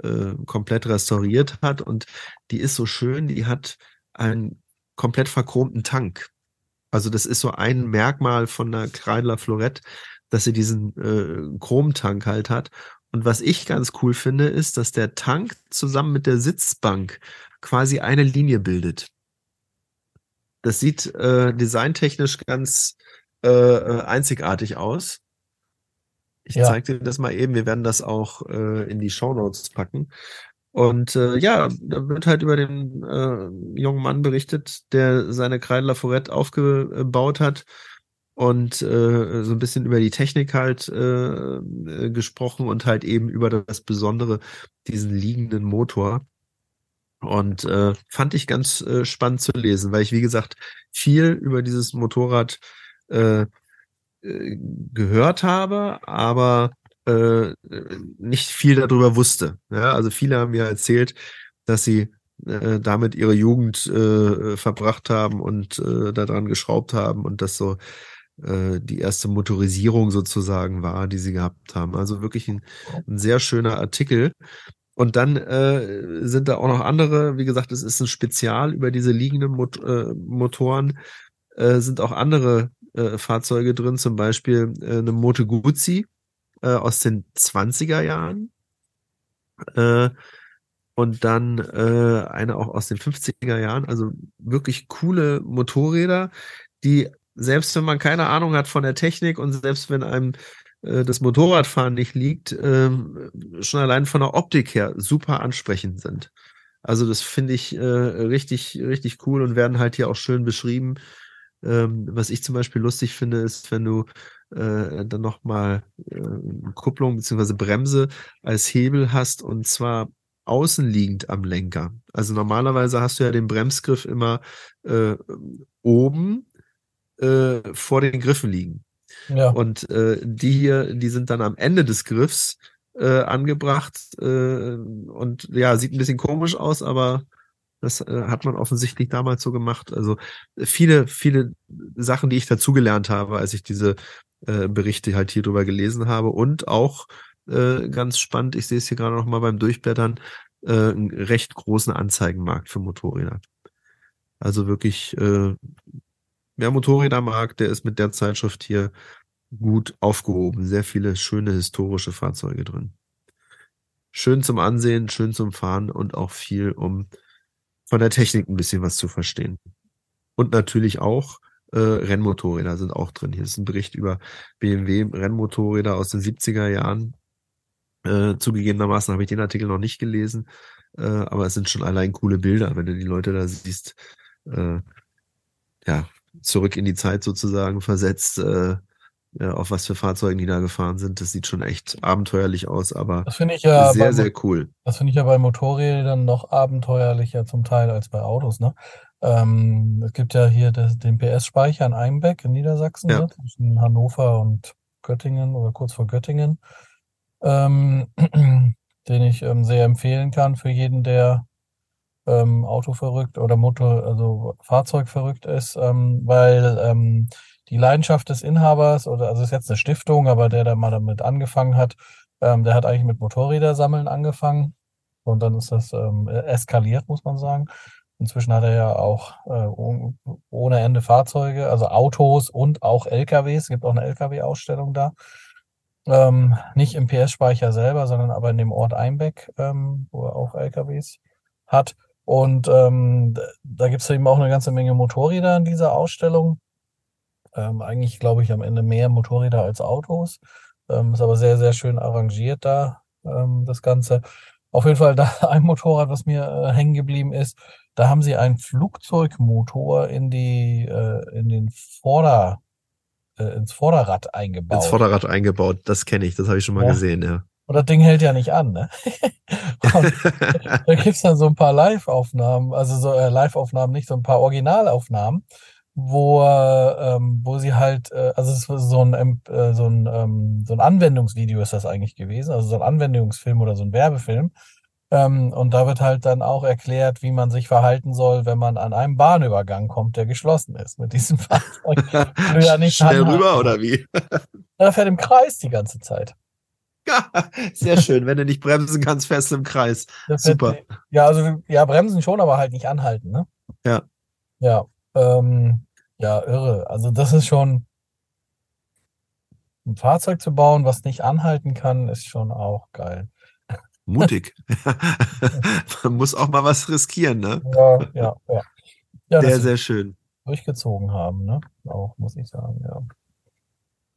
äh, komplett restauriert hat und die ist so schön, die hat einen komplett verchromten Tank. Also das ist so ein Merkmal von der Kreidler Florett, dass sie diesen äh, Chromtank halt hat. Und was ich ganz cool finde, ist, dass der Tank zusammen mit der Sitzbank quasi eine Linie bildet. Das sieht äh, designtechnisch ganz äh, äh einzigartig aus. Ich ja. zeige dir das mal eben. Wir werden das auch äh, in die Show Notes packen. Und äh, ja, da wird halt über den äh, jungen Mann berichtet, der seine Kreidler Forette aufgebaut hat und äh, so ein bisschen über die Technik halt äh, äh, gesprochen und halt eben über das Besondere, diesen liegenden Motor. Und äh, fand ich ganz äh, spannend zu lesen, weil ich, wie gesagt, viel über dieses Motorrad äh, äh, gehört habe, aber äh, nicht viel darüber wusste. Ja, also viele haben mir erzählt, dass sie äh, damit ihre Jugend äh, verbracht haben und äh, daran geschraubt haben und das so äh, die erste Motorisierung sozusagen war, die sie gehabt haben. Also wirklich ein, ein sehr schöner Artikel. Und dann äh, sind da auch noch andere, wie gesagt, es ist ein Spezial über diese liegenden Mot äh, Motoren, äh, sind auch andere äh, Fahrzeuge drin, zum Beispiel äh, eine Moto Guzzi äh, aus den 20er Jahren. Äh, und dann äh, eine auch aus den 50er Jahren. Also wirklich coole Motorräder, die selbst wenn man keine Ahnung hat von der Technik und selbst wenn einem äh, das Motorradfahren nicht liegt, äh, schon allein von der Optik her super ansprechend sind. Also das finde ich äh, richtig, richtig cool und werden halt hier auch schön beschrieben Ähm, was ich zum Beispiel lustig finde, ist, wenn du äh, dann nochmal äh, Kupplung bzw. Bremse als Hebel hast und zwar außenliegend am Lenker. Also normalerweise hast du ja den Bremsgriff immer äh, oben äh, vor den Griffen liegen. Ja. Und äh, die hier, die sind dann am Ende des Griffs äh, angebracht äh, und ja, sieht ein bisschen komisch aus, aber das äh, hat man offensichtlich damals so gemacht. Also viele, viele Sachen, die ich dazugelernt habe, als ich diese äh, Berichte halt hier drüber gelesen habe. Und auch äh, ganz spannend, ich sehe es hier gerade noch mal beim Durchblättern, äh, einen recht großen Anzeigenmarkt für Motorräder. Also wirklich, äh, wer Motorräder mag, der ist mit der Zeitschrift hier gut aufgehoben. Sehr viele schöne historische Fahrzeuge drin. Schön zum Ansehen, schön zum Fahren und auch viel, um von der Technik ein bisschen was zu verstehen. Und natürlich auch äh, Rennmotorräder sind auch drin. Hier ist ein Bericht über BMW Rennmotorräder aus den 70er Jahren. Äh, zugegebenermaßen habe ich den Artikel noch nicht gelesen, äh, aber es sind schon allein coole Bilder, wenn du die Leute da siehst, äh, ja, zurück in die Zeit sozusagen versetzt, äh, auf was für Fahrzeugen die da gefahren sind. Das sieht schon echt abenteuerlich aus, aber das ich ja sehr, sehr cool. Das finde ich ja bei Motorrädern noch abenteuerlicher zum Teil als bei Autos. Ne? Ähm, es gibt ja hier das, den PS-Speicher in Einbeck in Niedersachsen, ja. ne? zwischen Hannover und Göttingen oder kurz vor Göttingen, ähm, den ich ähm, sehr empfehlen kann für jeden, der ähm, Auto verrückt oder Motor, also Fahrzeug verrückt ist, ähm, weil ähm, die Leidenschaft des Inhabers, oder also ist jetzt eine Stiftung, aber der da mal damit angefangen hat, ähm, der hat eigentlich mit Motorräder sammeln angefangen. Und dann ist das ähm, eskaliert, muss man sagen. Inzwischen hat er ja auch äh, ohne Ende Fahrzeuge, also Autos und auch LKWs. Es gibt auch eine LKW-Ausstellung da. Ähm, nicht im PS-Speicher selber, sondern aber in dem Ort Einbeck, ähm, wo er auch LKWs hat. Und ähm, da gibt es eben auch eine ganze Menge Motorräder in dieser Ausstellung. Ähm, eigentlich glaube ich am Ende mehr Motorräder als Autos. Ähm, ist aber sehr, sehr schön arrangiert da, ähm, das Ganze. Auf jeden Fall da ein Motorrad, was mir äh, hängen geblieben ist. Da haben sie einen Flugzeugmotor in die, äh, in den Vorder, äh, ins Vorderrad eingebaut. Ins Vorderrad eingebaut, das kenne ich, das habe ich schon mal ja. gesehen, ja. Und das Ding hält ja nicht an, ne? da gibt's dann so ein paar Live-Aufnahmen, also so äh, Live-Aufnahmen, nicht so ein paar Originalaufnahmen wo, ähm, wo sie halt, äh, also es ist so ein, äh, so, ein, ähm, so ein Anwendungsvideo ist das eigentlich gewesen, also so ein Anwendungsfilm oder so ein Werbefilm. Ähm, und da wird halt dann auch erklärt, wie man sich verhalten soll, wenn man an einem Bahnübergang kommt, der geschlossen ist mit diesem Fahrzeug. Schnell rüber oder wie? Er fährt im Kreis die ganze Zeit. Sehr schön, wenn du nicht bremsen kannst, du im Kreis. Super. Ja, also ja, bremsen schon, aber halt nicht anhalten, ne? Ja. Ja, ähm, ja, irre. Also das ist schon ein Fahrzeug zu bauen, was nicht anhalten kann, ist schon auch geil. Mutig. Man muss auch mal was riskieren, ne? Ja, ja, ja. ja sehr, sehr schön. Durchgezogen haben, ne? Auch, muss ich sagen, ja.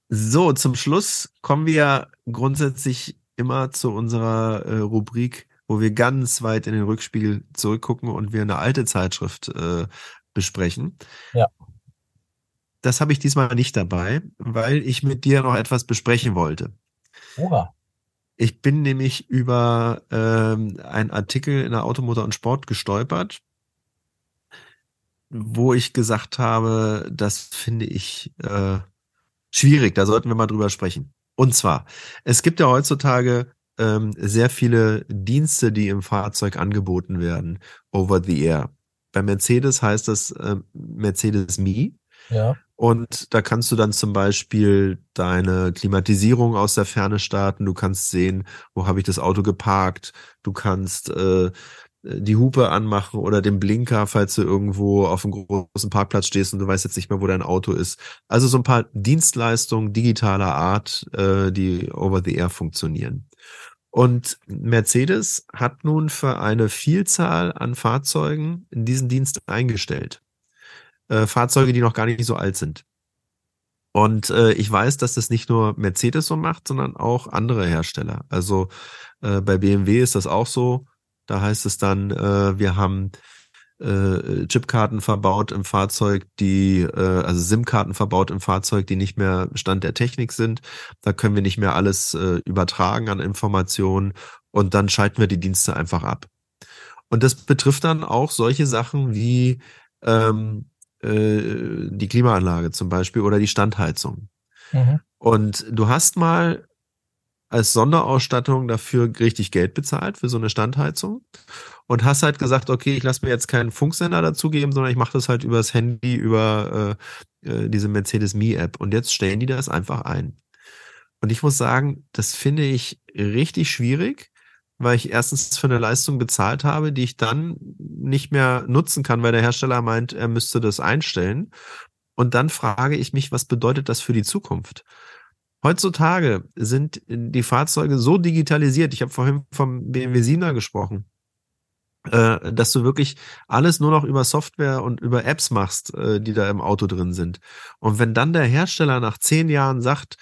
So, zum Schluss kommen wir grundsätzlich immer zu unserer äh, Rubrik, wo wir ganz weit in den Rückspiegel zurückgucken und wir eine alte Zeitschrift äh, besprechen. Ja. Das habe ich diesmal nicht dabei, weil ich mit dir noch etwas besprechen wollte. Oha. Ich bin nämlich über ähm, einen Artikel in der Automotor und Sport gestolpert, wo ich gesagt habe, das finde ich äh, schwierig, da sollten wir mal drüber sprechen. Und zwar, es gibt ja heutzutage ähm, sehr viele Dienste, die im Fahrzeug angeboten werden, over the air. Bei Mercedes heißt das äh, Mercedes Me. Ja. Und da kannst du dann zum Beispiel deine Klimatisierung aus der Ferne starten. Du kannst sehen, wo habe ich das Auto geparkt. Du kannst äh, die Hupe anmachen oder den Blinker, falls du irgendwo auf einem großen Parkplatz stehst und du weißt jetzt nicht mehr, wo dein Auto ist. Also so ein paar Dienstleistungen digitaler Art, äh, die over the air funktionieren. Und Mercedes hat nun für eine Vielzahl an Fahrzeugen diesen Dienst eingestellt. Äh, Fahrzeuge, die noch gar nicht so alt sind. Und äh, ich weiß, dass das nicht nur Mercedes so macht, sondern auch andere Hersteller. Also äh, bei BMW ist das auch so. Da heißt es dann, äh, wir haben äh, Chipkarten verbaut im Fahrzeug, die, äh, also SIM-Karten verbaut im Fahrzeug, die nicht mehr Stand der Technik sind. Da können wir nicht mehr alles äh, übertragen an Informationen und dann schalten wir die Dienste einfach ab. Und das betrifft dann auch solche Sachen wie ähm, äh, die Klimaanlage zum Beispiel oder die Standheizung. Mhm. Und du hast mal als Sonderausstattung dafür richtig Geld bezahlt für so eine Standheizung und hast halt gesagt, okay, ich lasse mir jetzt keinen Funksender dazugeben, sondern ich mache das halt übers Handy, über äh, äh, diese Mercedes Me App und jetzt stellen die das einfach ein. Und ich muss sagen, das finde ich richtig schwierig, weil ich erstens für eine Leistung bezahlt habe, die ich dann nicht mehr nutzen kann, weil der Hersteller meint, er müsste das einstellen. Und dann frage ich mich, was bedeutet das für die Zukunft? Heutzutage sind die Fahrzeuge so digitalisiert. Ich habe vorhin vom BMW 7er gesprochen, äh, dass du wirklich alles nur noch über Software und über Apps machst, äh, die da im Auto drin sind. Und wenn dann der Hersteller nach zehn Jahren sagt,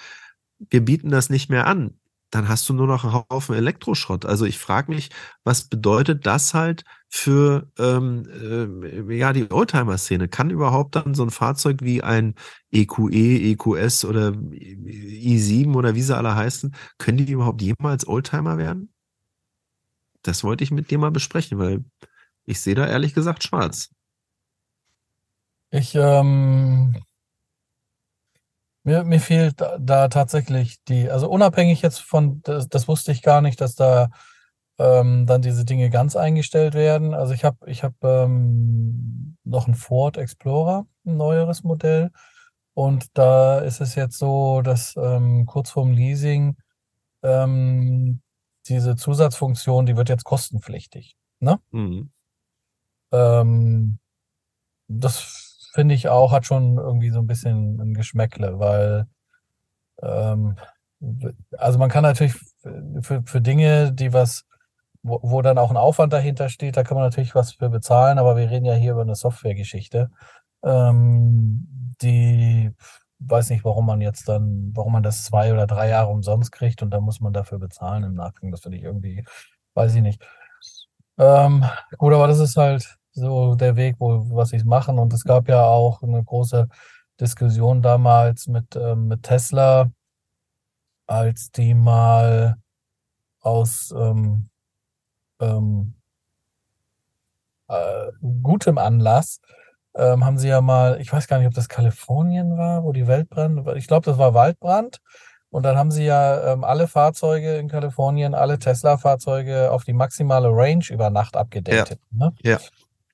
wir bieten das nicht mehr an, dann hast du nur noch einen Haufen Elektroschrott. Also ich frage mich, was bedeutet das halt für ähm, äh, ja die Oldtimer-Szene? Kann überhaupt dann so ein Fahrzeug wie ein EQE, EQS oder i7 oder wie sie alle heißen, können die überhaupt jemals Oldtimer werden? Das wollte ich mit dir mal besprechen, weil ich sehe da ehrlich gesagt schwarz. Ich ähm, mir, mir fehlt da, da tatsächlich die, also unabhängig jetzt von, das, das wusste ich gar nicht, dass da ähm, dann diese Dinge ganz eingestellt werden. Also ich habe ich hab, ähm, noch ein Ford Explorer, ein neueres Modell. Und da ist es jetzt so, dass ähm, kurz vorm Leasing ähm, diese Zusatzfunktion, die wird jetzt kostenpflichtig. Ne? Mhm. Ähm, das finde ich auch, hat schon irgendwie so ein bisschen ein Geschmäckle, weil ähm, also man kann natürlich für, für Dinge, die was, wo, wo dann auch ein Aufwand dahinter steht, da kann man natürlich was für bezahlen, aber wir reden ja hier über eine Softwaregeschichte, ähm, die weiß nicht, warum man jetzt dann, warum man das zwei oder drei Jahre umsonst kriegt und dann muss man dafür bezahlen im Nachgang. Das finde ich irgendwie, weiß ich nicht. Ähm, gut, aber das ist halt, so der Weg, wo was sie machen. Und es gab ja auch eine große Diskussion damals mit, ähm, mit Tesla, als die mal aus ähm, ähm, äh, gutem Anlass ähm, haben sie ja mal, ich weiß gar nicht, ob das Kalifornien war, wo die Waldbrand, ich glaube, das war Waldbrand. Und dann haben sie ja ähm, alle Fahrzeuge in Kalifornien, alle Tesla-Fahrzeuge auf die maximale Range über Nacht abgedatet. Ja. Ne? ja.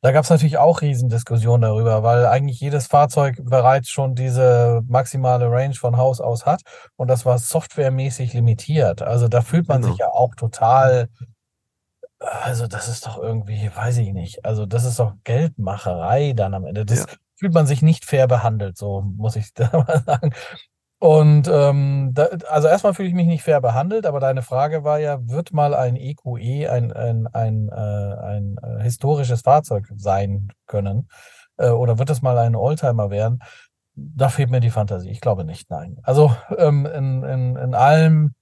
Da gab es natürlich auch Riesendiskussionen darüber, weil eigentlich jedes Fahrzeug bereits schon diese maximale Range von Haus aus hat und das war softwaremäßig limitiert. Also da fühlt man genau. sich ja auch total, also das ist doch irgendwie, weiß ich nicht, also das ist doch Geldmacherei dann am Ende. Das ja. fühlt man sich nicht fair behandelt, so muss ich da mal sagen. Und ähm, da, also erstmal fühle ich mich nicht fair behandelt, aber deine Frage war ja, wird mal ein EQE e ein, ein, ein, äh, ein äh, historisches Fahrzeug sein können? Äh, oder wird es mal ein Oldtimer werden? Da fehlt mir die Fantasie. Ich glaube nicht, nein. Also ähm, in, in, in allem,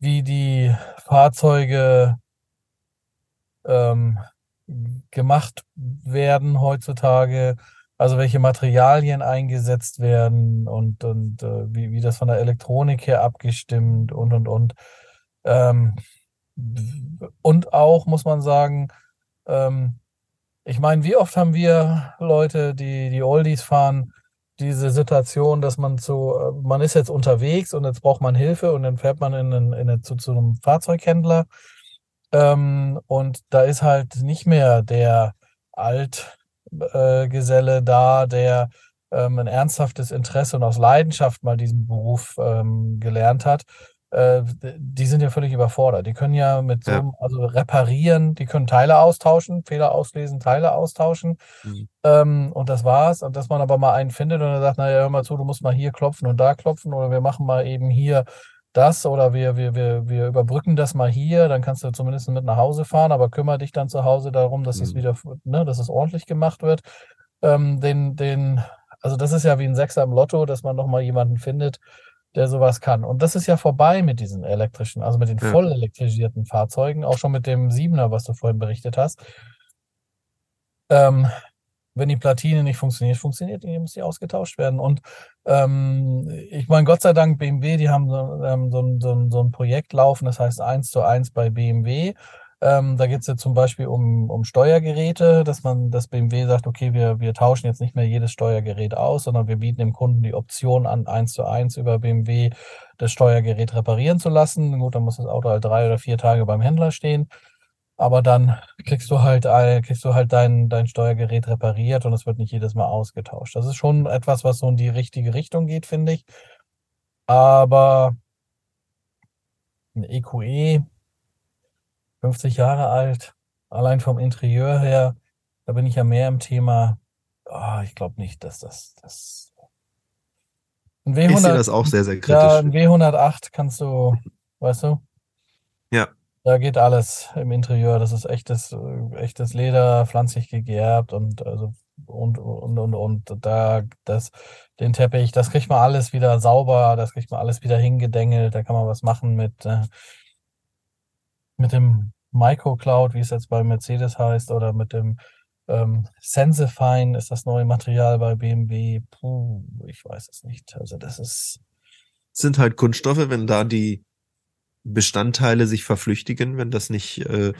wie die Fahrzeuge ähm, gemacht werden heutzutage, also welche Materialien eingesetzt werden und, und äh, wie, wie das von der Elektronik her abgestimmt und und und. Ähm, und auch muss man sagen, ähm, ich meine, wie oft haben wir Leute, die die Oldies fahren, diese Situation, dass man so, äh, man ist jetzt unterwegs und jetzt braucht man Hilfe und dann fährt man in, in, in zu, zu einem Fahrzeughändler ähm, und da ist halt nicht mehr der alt äh, Geselle da, der ähm, ein ernsthaftes Interesse und aus Leidenschaft mal diesen Beruf ähm, gelernt hat, äh, die sind ja völlig überfordert. Die können ja mit so, ja. also reparieren, die können Teile austauschen, Fehler auslesen, Teile austauschen. Mhm. Ähm, und das war's. Und dass man aber mal einen findet und er sagt, naja, hör mal zu, du musst mal hier klopfen und da klopfen oder wir machen mal eben hier das oder wir, wir, wir, wir überbrücken das mal hier, dann kannst du zumindest mit nach Hause fahren, aber kümmere dich dann zu Hause darum, dass mhm. es wieder, ne, dass es ordentlich gemacht wird. Ähm, den, den, also das ist ja wie ein Sechser im Lotto, dass man nochmal jemanden findet, der sowas kann. Und das ist ja vorbei mit diesen elektrischen, also mit den ja. voll elektrisierten Fahrzeugen, auch schon mit dem Siebener, was du vorhin berichtet hast. Ähm, wenn die Platine nicht funktioniert, funktioniert die, muss die ausgetauscht werden. Und ähm, ich meine, Gott sei Dank, BMW, die haben so, ähm, so, ein, so, so ein Projekt laufen, das heißt eins zu eins bei BMW. Ähm, da geht es ja zum Beispiel um, um Steuergeräte, dass man, dass BMW sagt, okay, wir, wir tauschen jetzt nicht mehr jedes Steuergerät aus, sondern wir bieten dem Kunden die Option an, eins zu eins über BMW das Steuergerät reparieren zu lassen. Gut, dann muss das Auto halt drei oder vier Tage beim Händler stehen. Aber dann kriegst du halt, kriegst du halt dein, dein Steuergerät repariert und es wird nicht jedes Mal ausgetauscht. Das ist schon etwas, was so in die richtige Richtung geht, finde ich. Aber ein EQE, 50 Jahre alt, allein vom Interieur her, da bin ich ja mehr im Thema. Oh, ich glaube nicht, dass das, das ein W100, ich sehe das auch sehr, sehr kritisch. Ja, ein W108 kannst du, weißt du? Ja. Da geht alles im Interieur. Das ist echtes, echtes Leder, pflanzlich gegerbt und also und und und und da das den Teppich, das kriegt man alles wieder sauber, das kriegt man alles wieder hingedengelt. Da kann man was machen mit äh, mit dem Microcloud, wie es jetzt bei Mercedes heißt, oder mit dem ähm, Sensifine ist das neue Material bei BMW. Puh, ich weiß es nicht. Also das ist sind halt Kunststoffe, wenn da die Bestandteile sich verflüchtigen, wenn das nicht äh,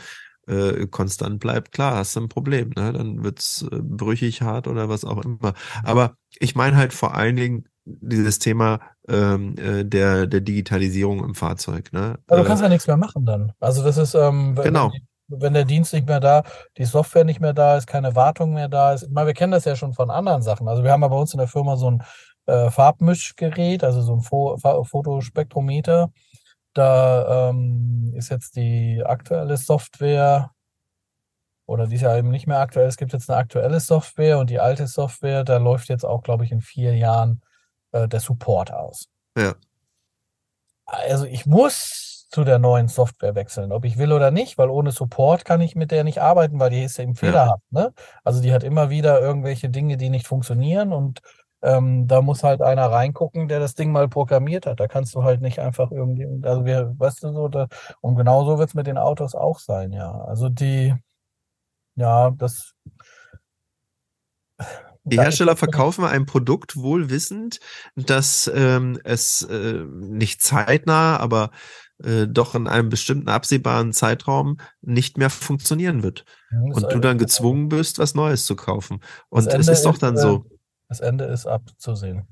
äh, konstant bleibt, klar, hast du ein Problem. Ne? Dann wird's äh, brüchig, hart oder was auch immer. Aber ich meine halt vor allen Dingen dieses Thema ähm, äh, der, der Digitalisierung im Fahrzeug. Ne? Aber du kannst ja nichts mehr machen dann. Also das ist, ähm, wenn, genau. wenn der Dienst nicht mehr da, die Software nicht mehr da ist, keine Wartung mehr da ist. Ich meine, wir kennen das ja schon von anderen Sachen. Also wir haben ja bei uns in der Firma so ein äh, Farbmischgerät, also so ein Fo Fotospektrometer. Da ähm, ist jetzt die aktuelle Software oder die ist ja eben nicht mehr aktuell. Es gibt jetzt eine aktuelle Software und die alte Software, da läuft jetzt auch, glaube ich, in vier Jahren äh, der Support aus. Ja. Also ich muss zu der neuen Software wechseln, ob ich will oder nicht, weil ohne Support kann ich mit der nicht arbeiten, weil die ist ja eben fehlerhaft. Ja. Ne? Also die hat immer wieder irgendwelche Dinge, die nicht funktionieren und ähm, da muss halt einer reingucken, der das Ding mal programmiert hat. Da kannst du halt nicht einfach irgendwie, also wir, weißt du so, da, und genau so wird es mit den Autos auch sein, ja. Also die, ja, das. Die Hersteller verkaufen ein Produkt wohl wissend, dass ähm, es äh, nicht zeitnah, aber äh, doch in einem bestimmten absehbaren Zeitraum nicht mehr funktionieren wird. und du dann gezwungen bist, was Neues zu kaufen. Und es ist doch dann so. Das Ende ist abzusehen.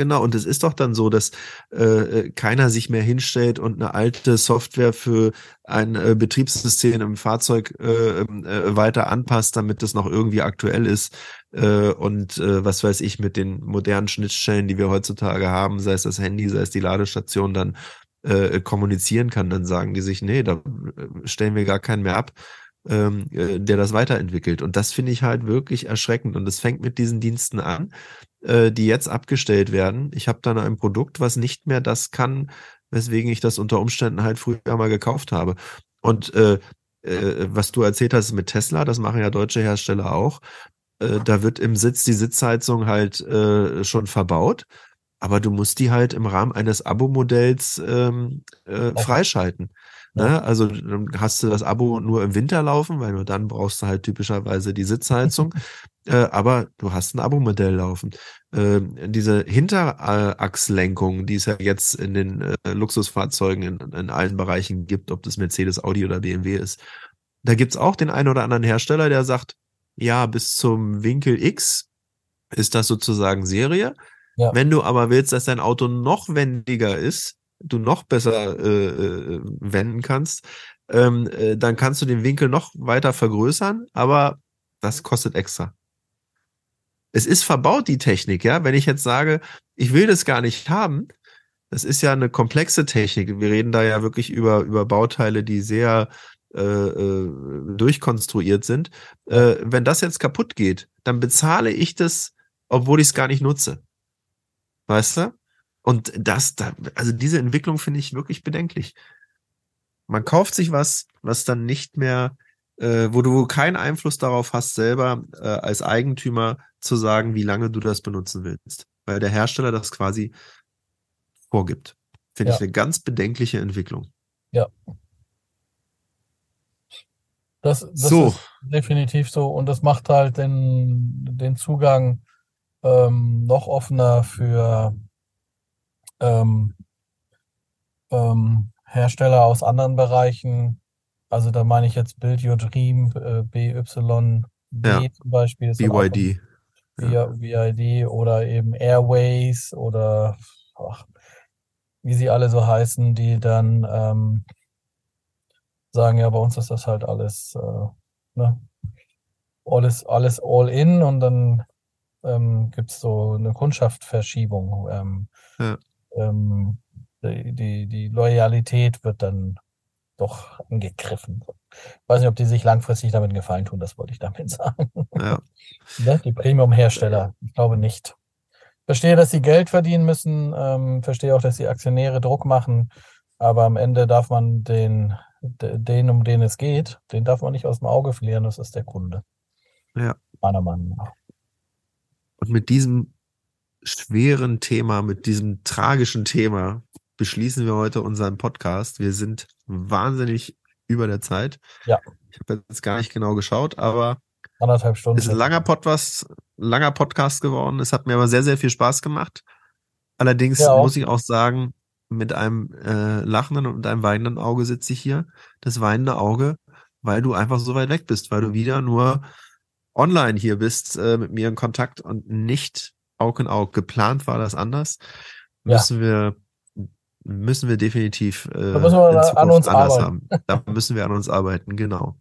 Genau, und es ist doch dann so, dass äh, äh, keiner sich mehr hinstellt und eine alte Software für ein äh, Betriebssystem im Fahrzeug äh, ähm, äh, weiter anpasst, damit es noch irgendwie aktuell ist. Äh, und was weiß ich, mit den modernen Schnittstellen, die wir heutzutage haben, sei es das Handy, sei es die Ladestation, dann kommunizieren kann, dann sagen die sich, nee, da stellen wir gar keinen mehr ab ähm, äh, der das weiterentwickelt. Und das finde ich halt wirklich erschreckend. Und es fängt mit diesen Diensten an, äh, die jetzt abgestellt werden. Ich habe dann ein Produkt, was nicht mehr das kann, weswegen ich das unter Umständen halt früher mal gekauft habe. Und äh, äh, was du erzählt hast mit Tesla, das machen ja deutsche Hersteller auch. Äh, da wird im Sitz die Sitzheizung halt äh, schon verbaut aber du musst die halt im Rahmen eines Abo-Modells ähm, äh, freischalten. Ne? Also dann hast du das Abo nur im Winter laufen, weil nur dann brauchst du halt typischerweise die Sitzheizung. äh, aber du hast ein Abo-Modell laufen. Äh, diese Hinterachslenkung, die es ja jetzt in den äh, Luxusfahrzeugen in, in allen Bereichen gibt, ob das Mercedes, Audi oder BMW ist, da gibt's auch den einen oder anderen Hersteller, der sagt, ja, bis zum Winkel X ist das sozusagen Serie. Ja. Wenn du aber willst, dass dein Auto noch wendiger ist, du noch besser äh, äh, wenden kannst, ähm, äh, dann kannst du den Winkel noch weiter vergrößern, aber das kostet extra. Es ist verbaut, die Technik, ja. Wenn ich jetzt sage, ich will das gar nicht haben, das ist ja eine komplexe Technik. Wir reden da ja wirklich über, über Bauteile, die sehr äh, äh, durchkonstruiert sind. Äh, wenn das jetzt kaputt geht, dann bezahle ich das, obwohl ich es gar nicht nutze. Weißt du? Und das, da, also diese Entwicklung finde ich wirklich bedenklich. Man kauft sich was, was dann nicht mehr, äh, wo du keinen Einfluss darauf hast, selber äh, als Eigentümer zu sagen, wie lange du das benutzen willst. Weil der Hersteller das quasi vorgibt. Finde ja. ich eine ganz bedenkliche Entwicklung. Ja. Das, das So. ist definitiv so und das macht halt den, den Zugang ähm, noch offener für ähm, ähm, Hersteller aus anderen Bereichen. Also da meine ich jetzt Build Your Dream, äh, BYD Ja. zum Beispiel. BYD. via VID oder eben Airways oder ach, wie sie alle so heißen, die dann ähm, sagen, ja, bei uns ist das halt alles, äh, ne, alles, alles all in und dann ähm, gibt es so eine Kundschaftsverschiebung. Ähm, Ja. Ähm, die, die, die Loyalität wird dann doch angegriffen. Weiß nicht, ob die sich langfristig damit Gefallen tun, das wollte ich damit sagen. Ja. Ne? Die Premium-Hersteller, ich glaube nicht. Verstehe, dass sie Geld verdienen müssen, ähm, verstehe auch, dass die Aktionäre Druck machen, aber am Ende darf man den, de- den, um den es geht, den darf man nicht aus dem Auge verlieren, das ist der Kunde. Ja. Meiner Meinung nach. Und mit diesem schweren Thema, mit diesem tragischen Thema beschließen wir heute unseren Podcast. Wir sind wahnsinnig über der Zeit. Ja. Ich habe jetzt gar nicht genau geschaut, aber Anderthalb Stunden. es ist ein langer Podcast, langer Podcast geworden. Es hat mir aber sehr, sehr viel Spaß gemacht. Allerdings Ja, muss ich auch sagen, mit einem äh, lachenden und einem weinenden Auge sitze ich hier. Das weinende Auge, weil du einfach so weit weg bist, weil du wieder nur online hier bist, äh, mit mir in Kontakt und nicht Aug in Aug. Geplant war das anders. Ja. Müssen wir müssen wir definitiv äh, Da müssen wir in an Zukunft uns anders arbeiten. haben. Da müssen wir an uns arbeiten, genau.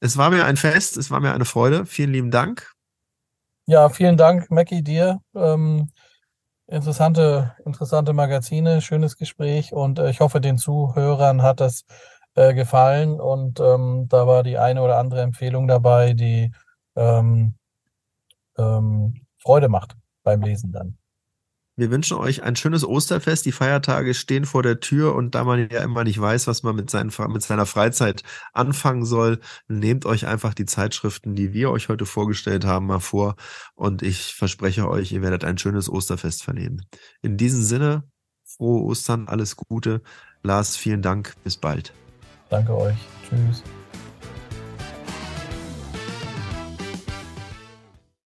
Es war mir ein Fest, es war mir eine Freude. Vielen lieben Dank. Ja, vielen Dank, Mackie, dir. Ähm, interessante, interessante Magazine, schönes Gespräch und äh, ich hoffe, den Zuhörern hat das äh, gefallen und ähm, da war die eine oder andere Empfehlung dabei, die ähm, ähm, Freude macht beim Lesen dann. Wir wünschen euch ein schönes Osterfest. Die Feiertage stehen vor der Tür und da man ja immer nicht weiß, was man mit, seinen, mit seiner Freizeit anfangen soll, nehmt euch einfach die Zeitschriften, die wir euch heute vorgestellt haben, mal vor und ich verspreche euch, ihr werdet ein schönes Osterfest vernehmen. In diesem Sinne, frohe Ostern, alles Gute. Lars, vielen Dank, bis bald. Danke euch. Tschüss.